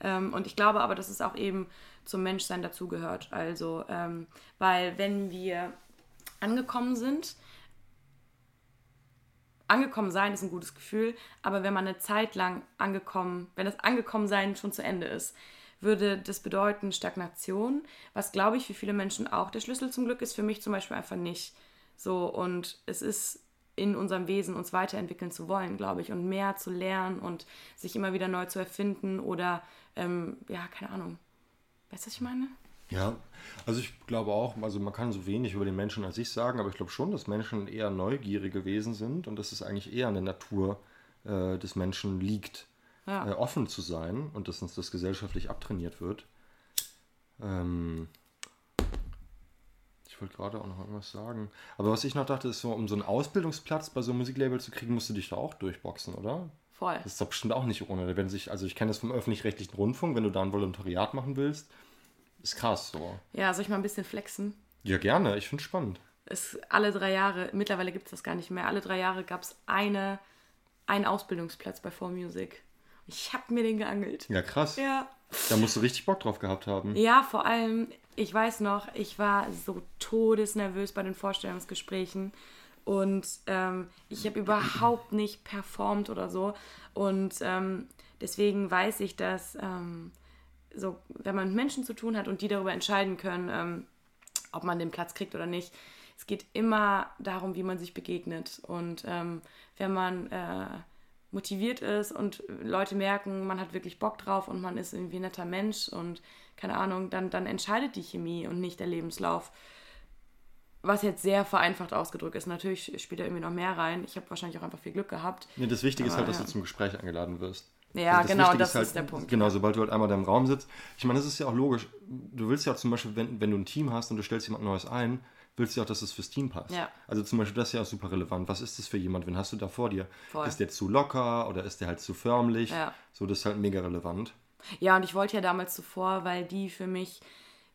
Ähm, und ich glaube aber, dass es auch eben zum Menschsein dazugehört. Also, ähm, weil wenn wir angekommen sind, angekommen sein ist ein gutes Gefühl, aber wenn man eine Zeit lang angekommen, wenn das Angekommensein schon zu Ende ist, würde das bedeuten Stagnation, was glaube ich für viele Menschen auch der Schlüssel zum Glück ist, für mich zum Beispiel einfach nicht. So, und es ist in unserem Wesen, uns weiterentwickeln zu wollen, glaube ich, und mehr zu lernen und sich immer wieder neu zu erfinden oder, ähm, ja, keine Ahnung. Weißt du, was ich meine?
Ja, also ich glaube auch, also man kann so wenig über den Menschen als ich sagen, aber ich glaube schon, dass Menschen eher neugierige Wesen sind und dass es eigentlich eher an der Natur äh, des Menschen liegt,
Ja.
äh, offen zu sein und dass uns das gesellschaftlich abtrainiert wird. Ähm, ich wollte gerade auch noch irgendwas sagen. Aber was ich noch dachte, ist so, um so einen Ausbildungsplatz bei so einem Musiklabel zu kriegen, musst du dich da auch durchboxen, oder?
Voll.
Das ist doch bestimmt auch nicht ohne. Wenn sich, also ich kenne das vom öffentlich-rechtlichen Rundfunk, wenn du da ein Volontariat machen willst, ist krass so.
Ja, soll ich mal ein bisschen flexen?
Ja, gerne, ich finde es spannend.
Es, alle drei Jahre, mittlerweile gibt es das gar nicht mehr, alle drei Jahre gab es eine, einen Ausbildungsplatz bei 4Music. Ich habe mir den geangelt.
Ja, krass.
Ja.
Da musst du richtig Bock drauf gehabt haben.
Ja, vor allem, ich weiß noch, ich war so todesnervös bei den Vorstellungsgesprächen und ähm, ich habe überhaupt nicht performt oder so. Und ähm, deswegen weiß ich, dass ähm, so, wenn man mit Menschen zu tun hat und die darüber entscheiden können, ähm, ob man den Platz kriegt oder nicht, es geht immer darum, wie man sich begegnet. Und ähm, wenn man äh, motiviert ist und Leute merken, man hat wirklich Bock drauf und man ist irgendwie ein netter Mensch und keine Ahnung, dann, dann entscheidet die Chemie und nicht der Lebenslauf. Was jetzt sehr vereinfacht ausgedrückt ist. Natürlich spielt da irgendwie noch mehr rein. Ich habe wahrscheinlich auch einfach viel Glück gehabt.
Nee, das Wichtige ist
Aber
halt, dass
ja.
du zum Gespräch eingeladen wirst.
Ja,
Also
genau, das
halt,
ist der Punkt.
Genau, sobald du halt einmal da im Raum sitzt. Ich meine, das ist ja auch logisch. Du willst ja auch zum Beispiel, wenn, wenn du ein Team hast und du stellst jemand Neues ein, willst du ja auch, dass es fürs Team passt.
Ja.
Also zum Beispiel, das ist ja auch super relevant. Was ist das für jemand? Wen hast du da vor dir?
Voll.
Ist der zu locker oder ist der halt zu förmlich?
Ja.
So, das ist halt mega relevant.
Ja, und ich wollte ja damals zuvor, weil die für mich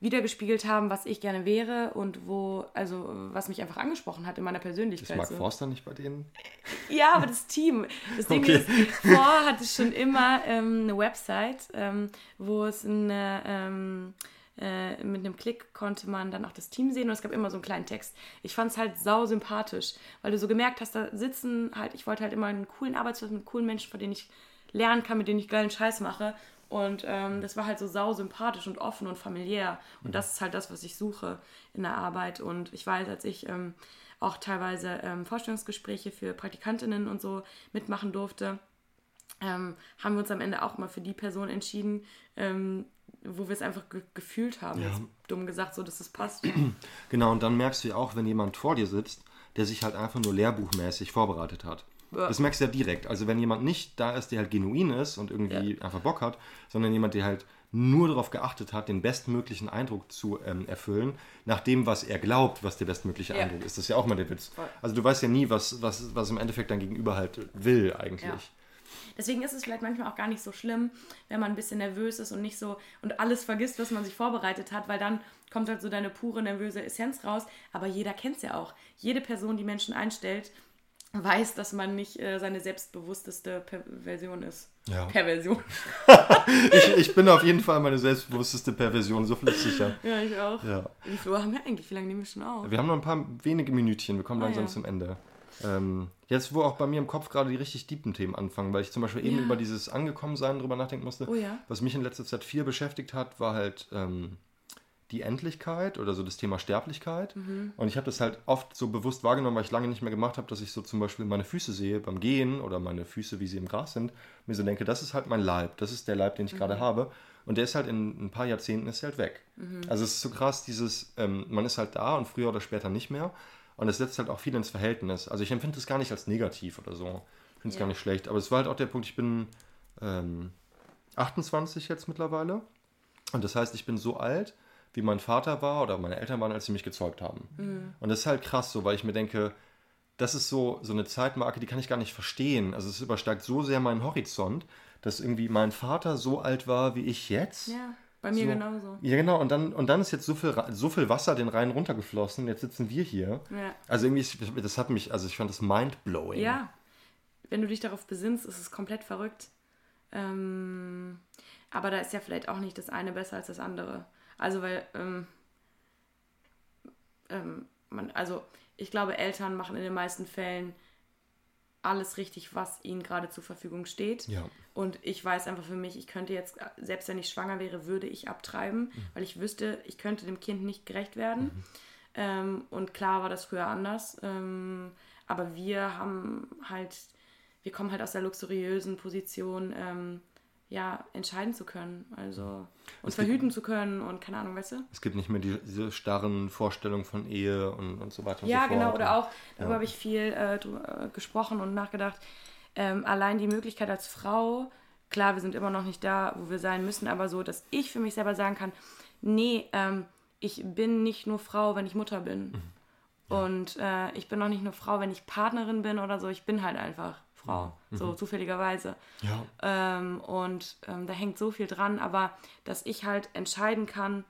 wiedergespiegelt haben, was ich gerne wäre und wo, also was mich einfach angesprochen hat in meiner
Ist
Persönlichkeit.
Mark
so.
Forster nicht bei denen?
Ja, aber das Team. Das Ding
Okay.
ist, vor hatte schon immer ähm, eine Website, ähm, wo es eine, ähm, äh, mit einem Klick konnte man dann auch das Team sehen und es gab immer so einen kleinen Text. Ich fand es halt sau sympathisch, weil du so gemerkt hast, da sitzen halt, ich wollte halt immer einen coolen Arbeitsplatz mit coolen Menschen, von denen ich lernen kann, mit denen ich geilen Scheiß mache. Und ähm, das war halt so sau sympathisch und offen und familiär. Und das ist halt das, was ich suche in der Arbeit. Und ich weiß, als ich ähm, auch teilweise ähm, Vorstellungsgespräche für Praktikantinnen und so mitmachen durfte, ähm, haben wir uns am Ende auch mal für die Person entschieden, ähm, wo wir es einfach ge gefühlt haben.
Ja.
Jetzt dumm gesagt, so dass es passt.
Genau, und dann merkst du ja auch, wenn jemand vor dir sitzt, der sich halt einfach nur lehrbuchmäßig vorbereitet hat.
Ja.
Das merkst du ja direkt. Also wenn jemand nicht da ist, der halt genuin ist und irgendwie einfach Bock hat, sondern jemand, der halt nur darauf geachtet hat, den bestmöglichen Eindruck zu ähm, erfüllen, nach dem, was er glaubt, was der bestmögliche
Ja.
Eindruck ist. Das ist ja auch mal der Witz. Also du weißt ja nie, was, was, was im Endeffekt dein Gegenüber halt will eigentlich.
Ja. Deswegen ist es vielleicht manchmal auch gar nicht so schlimm, wenn man ein bisschen nervös ist und nicht so und alles vergisst, was man sich vorbereitet hat, weil dann kommt halt so deine pure nervöse Essenz raus. Aber jeder kennt es ja auch. Jede Person, die Menschen einstellt, weiß, dass man nicht äh, seine selbstbewussteste per Version ist.
Ja.
Perversion. *laughs*
Ich, ich bin auf jeden Fall meine selbstbewussteste Perversion, so viel ist sicher. *laughs*
Ja, ich auch.
Ja.
Wie viel Uhr haben wir eigentlich? Wie lange nehmen wir schon auf?
Wir haben noch ein paar wenige Minütchen, wir kommen
Ah,
langsam
ja.
zum Ende. Ähm, jetzt, wo auch bei mir im Kopf gerade die richtig deepen Themen anfangen, weil ich zum Beispiel eben
Ja.
über dieses Angekommensein drüber nachdenken musste.
Oh.
Was mich in letzter Zeit viel beschäftigt hat, war halt ähm, die Endlichkeit oder so das Thema Sterblichkeit.
Mhm.
Und ich habe das halt oft so bewusst wahrgenommen, weil ich lange nicht mehr gemacht habe, dass ich so zum Beispiel meine Füße sehe beim Gehen oder meine Füße, wie sie im Gras sind. Mir so denke, das ist halt mein Leib, das ist der Leib, den ich
Mhm.
gerade habe. Und der ist halt in ein paar Jahrzehnten ist er halt weg.
Mhm.
Also es ist so krass, dieses, ähm, man ist halt da und früher oder später nicht mehr. Und es setzt halt auch viel ins Verhältnis. Also ich empfinde das gar nicht als negativ oder so. Ich finde es
Ja.
gar nicht schlecht. Aber es war halt auch der Punkt, ich bin ähm, 28 jetzt mittlerweile. Und das heißt, ich bin so alt, wie mein Vater war oder meine Eltern waren, als sie mich gezeugt haben. Und das ist halt krass so, weil ich mir denke, das ist so, so eine Zeitmarke, die kann ich gar nicht verstehen. Also es übersteigt so sehr meinen Horizont, dass irgendwie mein Vater so alt war wie ich jetzt.
Ja, bei mir
So.
genauso.
Ja, genau. Und dann, und dann ist jetzt so viel, so viel Wasser den Rhein runtergeflossen. Jetzt sitzen wir hier.
Ja.
Also irgendwie, das hat mich, also ich fand das mindblowing.
Ja, wenn du dich darauf besinnst, ist es komplett verrückt. Ähm, aber da ist ja vielleicht auch nicht das eine besser als das andere. Also, weil, ähm, ähm, man, also ich glaube, Eltern machen in den meisten Fällen alles richtig, was ihnen gerade zur Verfügung steht.
Ja.
Und ich weiß einfach für mich, ich könnte jetzt, selbst wenn ich schwanger wäre, würde ich abtreiben, weil ich wüsste, ich könnte dem Kind nicht gerecht werden. Ähm, und klar war das früher anders. Ähm, aber wir haben halt, wir kommen halt aus der luxuriösen Position, ähm, ja, entscheiden zu können. Also und verhüten zu können und keine Ahnung, weißt du?
Es gibt nicht mehr die, diese starren Vorstellungen von Ehe und, und so weiter und
Ja,
so fort.
genau, oder auch, darüber
Ja.
habe ich viel äh, äh, gesprochen und nachgedacht. Ähm, allein die Möglichkeit als Frau, klar, wir sind immer noch nicht da, wo wir sein müssen, aber so, dass ich für mich selber sagen kann, nee, ähm, ich bin nicht nur Frau, wenn ich Mutter bin.
Mhm.
Und äh, ich bin auch nicht nur Frau, wenn ich Partnerin bin oder so, ich bin halt einfach Frau,
Mhm.
so zufälligerweise.
Ja.
Ähm, und ähm, da hängt so viel dran, aber dass ich halt entscheiden kann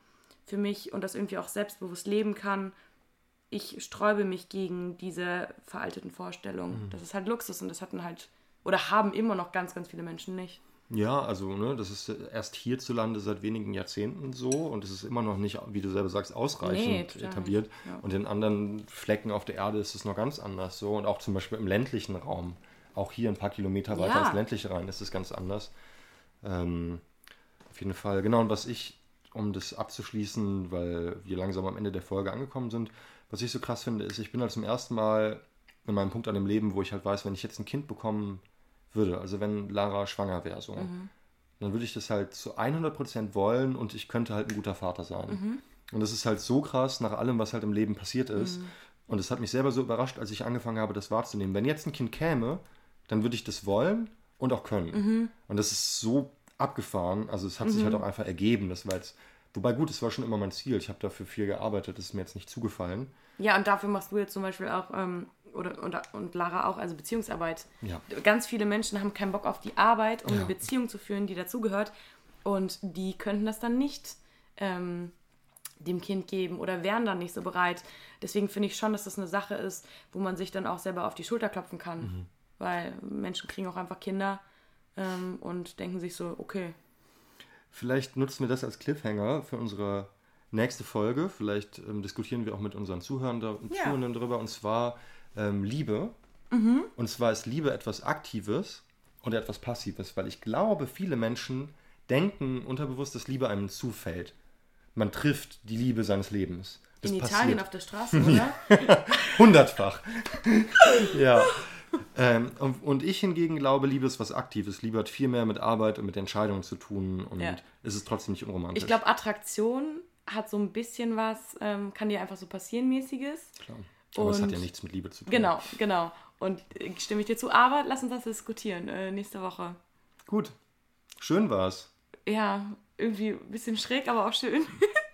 für mich und das irgendwie auch selbstbewusst leben kann, ich sträube mich gegen diese veralteten Vorstellungen. Das ist halt Luxus und das hatten halt, oder haben immer noch ganz, ganz viele Menschen nicht.
Ja, also ne, das ist erst hierzulande seit wenigen Jahrzehnten so und es ist immer noch nicht, wie du selber sagst, ausreichend
Nee,
etabliert.
ja.
Und in anderen Flecken auf der Erde ist es noch ganz anders so und auch zum Beispiel im ländlichen Raum, auch hier ein paar Kilometer weiter
Ja.
ins ländliche rein, ist es ganz anders. Ähm, auf jeden Fall, genau. Und was ich, um das abzuschließen, weil wir langsam am Ende der Folge angekommen sind, was ich so krass finde, ist, ich bin halt zum ersten Mal in meinem Punkt an dem Leben, wo ich halt weiß, wenn ich jetzt ein Kind bekommen würde, also wenn Lara schwanger wäre, so, dann würde ich das halt zu 100% wollen und ich könnte halt ein guter Vater sein. Und das ist halt so krass nach allem, was halt im Leben passiert ist. Und es hat mich selber so überrascht, als ich angefangen habe, das wahrzunehmen. Wenn jetzt ein Kind käme, dann würde ich das wollen und auch können. Und das ist so abgefahren. Also es hat sich halt auch einfach ergeben. Das war jetzt, wobei gut, es war schon immer mein Ziel. Ich habe dafür viel gearbeitet. Das ist mir jetzt nicht zugefallen.
Ja, und dafür machst du jetzt zum Beispiel auch, ähm, oder, und, und Lara auch, also Beziehungsarbeit.
Ja.
Ganz viele Menschen haben keinen Bock auf die Arbeit, um
Ja.
eine Beziehung zu führen, die dazugehört. Und die könnten das dann nicht ähm, dem Kind geben oder wären dann nicht so bereit. Deswegen finde ich schon, dass das eine Sache ist, wo man sich dann auch selber auf die Schulter klopfen kann.
Mhm.
Weil Menschen kriegen auch einfach Kinder ähm, und denken sich so, okay,
Vielleicht nutzen wir das als Cliffhanger für unsere nächste Folge. Vielleicht ähm, diskutieren wir auch mit unseren Zuhörern da,
Ja.
Zuhörern darüber. Und zwar ähm, Liebe. Und zwar ist Liebe etwas Aktives und etwas Passives, weil ich glaube, viele Menschen denken unterbewusst, dass Liebe einem zufällt. Man trifft die Liebe seines Lebens. Das
in
passiert.
Italien auf der Straße, oder? *laughs*
Hundertfach. ja. Ähm, und, und ich hingegen glaube, Liebe ist was Aktives. Liebe hat viel mehr mit Arbeit und mit Entscheidungen zu tun und
Ja.
ist es trotzdem nicht unromantisch.
Ich glaube, Attraktion hat so ein bisschen was, ähm, kann dir einfach so passieren mäßiges.
Klar. Aber es hat
Und-
ja nichts mit Liebe zu tun.
Genau, genau. Und äh, stimme ich dir zu. Aber lass uns das diskutieren äh, nächste Woche.
Gut. Schön war's.
Ja, irgendwie ein bisschen schräg, aber auch schön.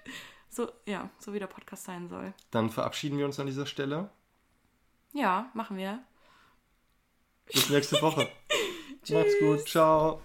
*laughs* so, ja, so wie der Podcast sein soll.
Dann verabschieden wir uns an dieser Stelle.
Ja, machen wir.
Bis nächste Woche. *laughs* Macht's gut. Ciao.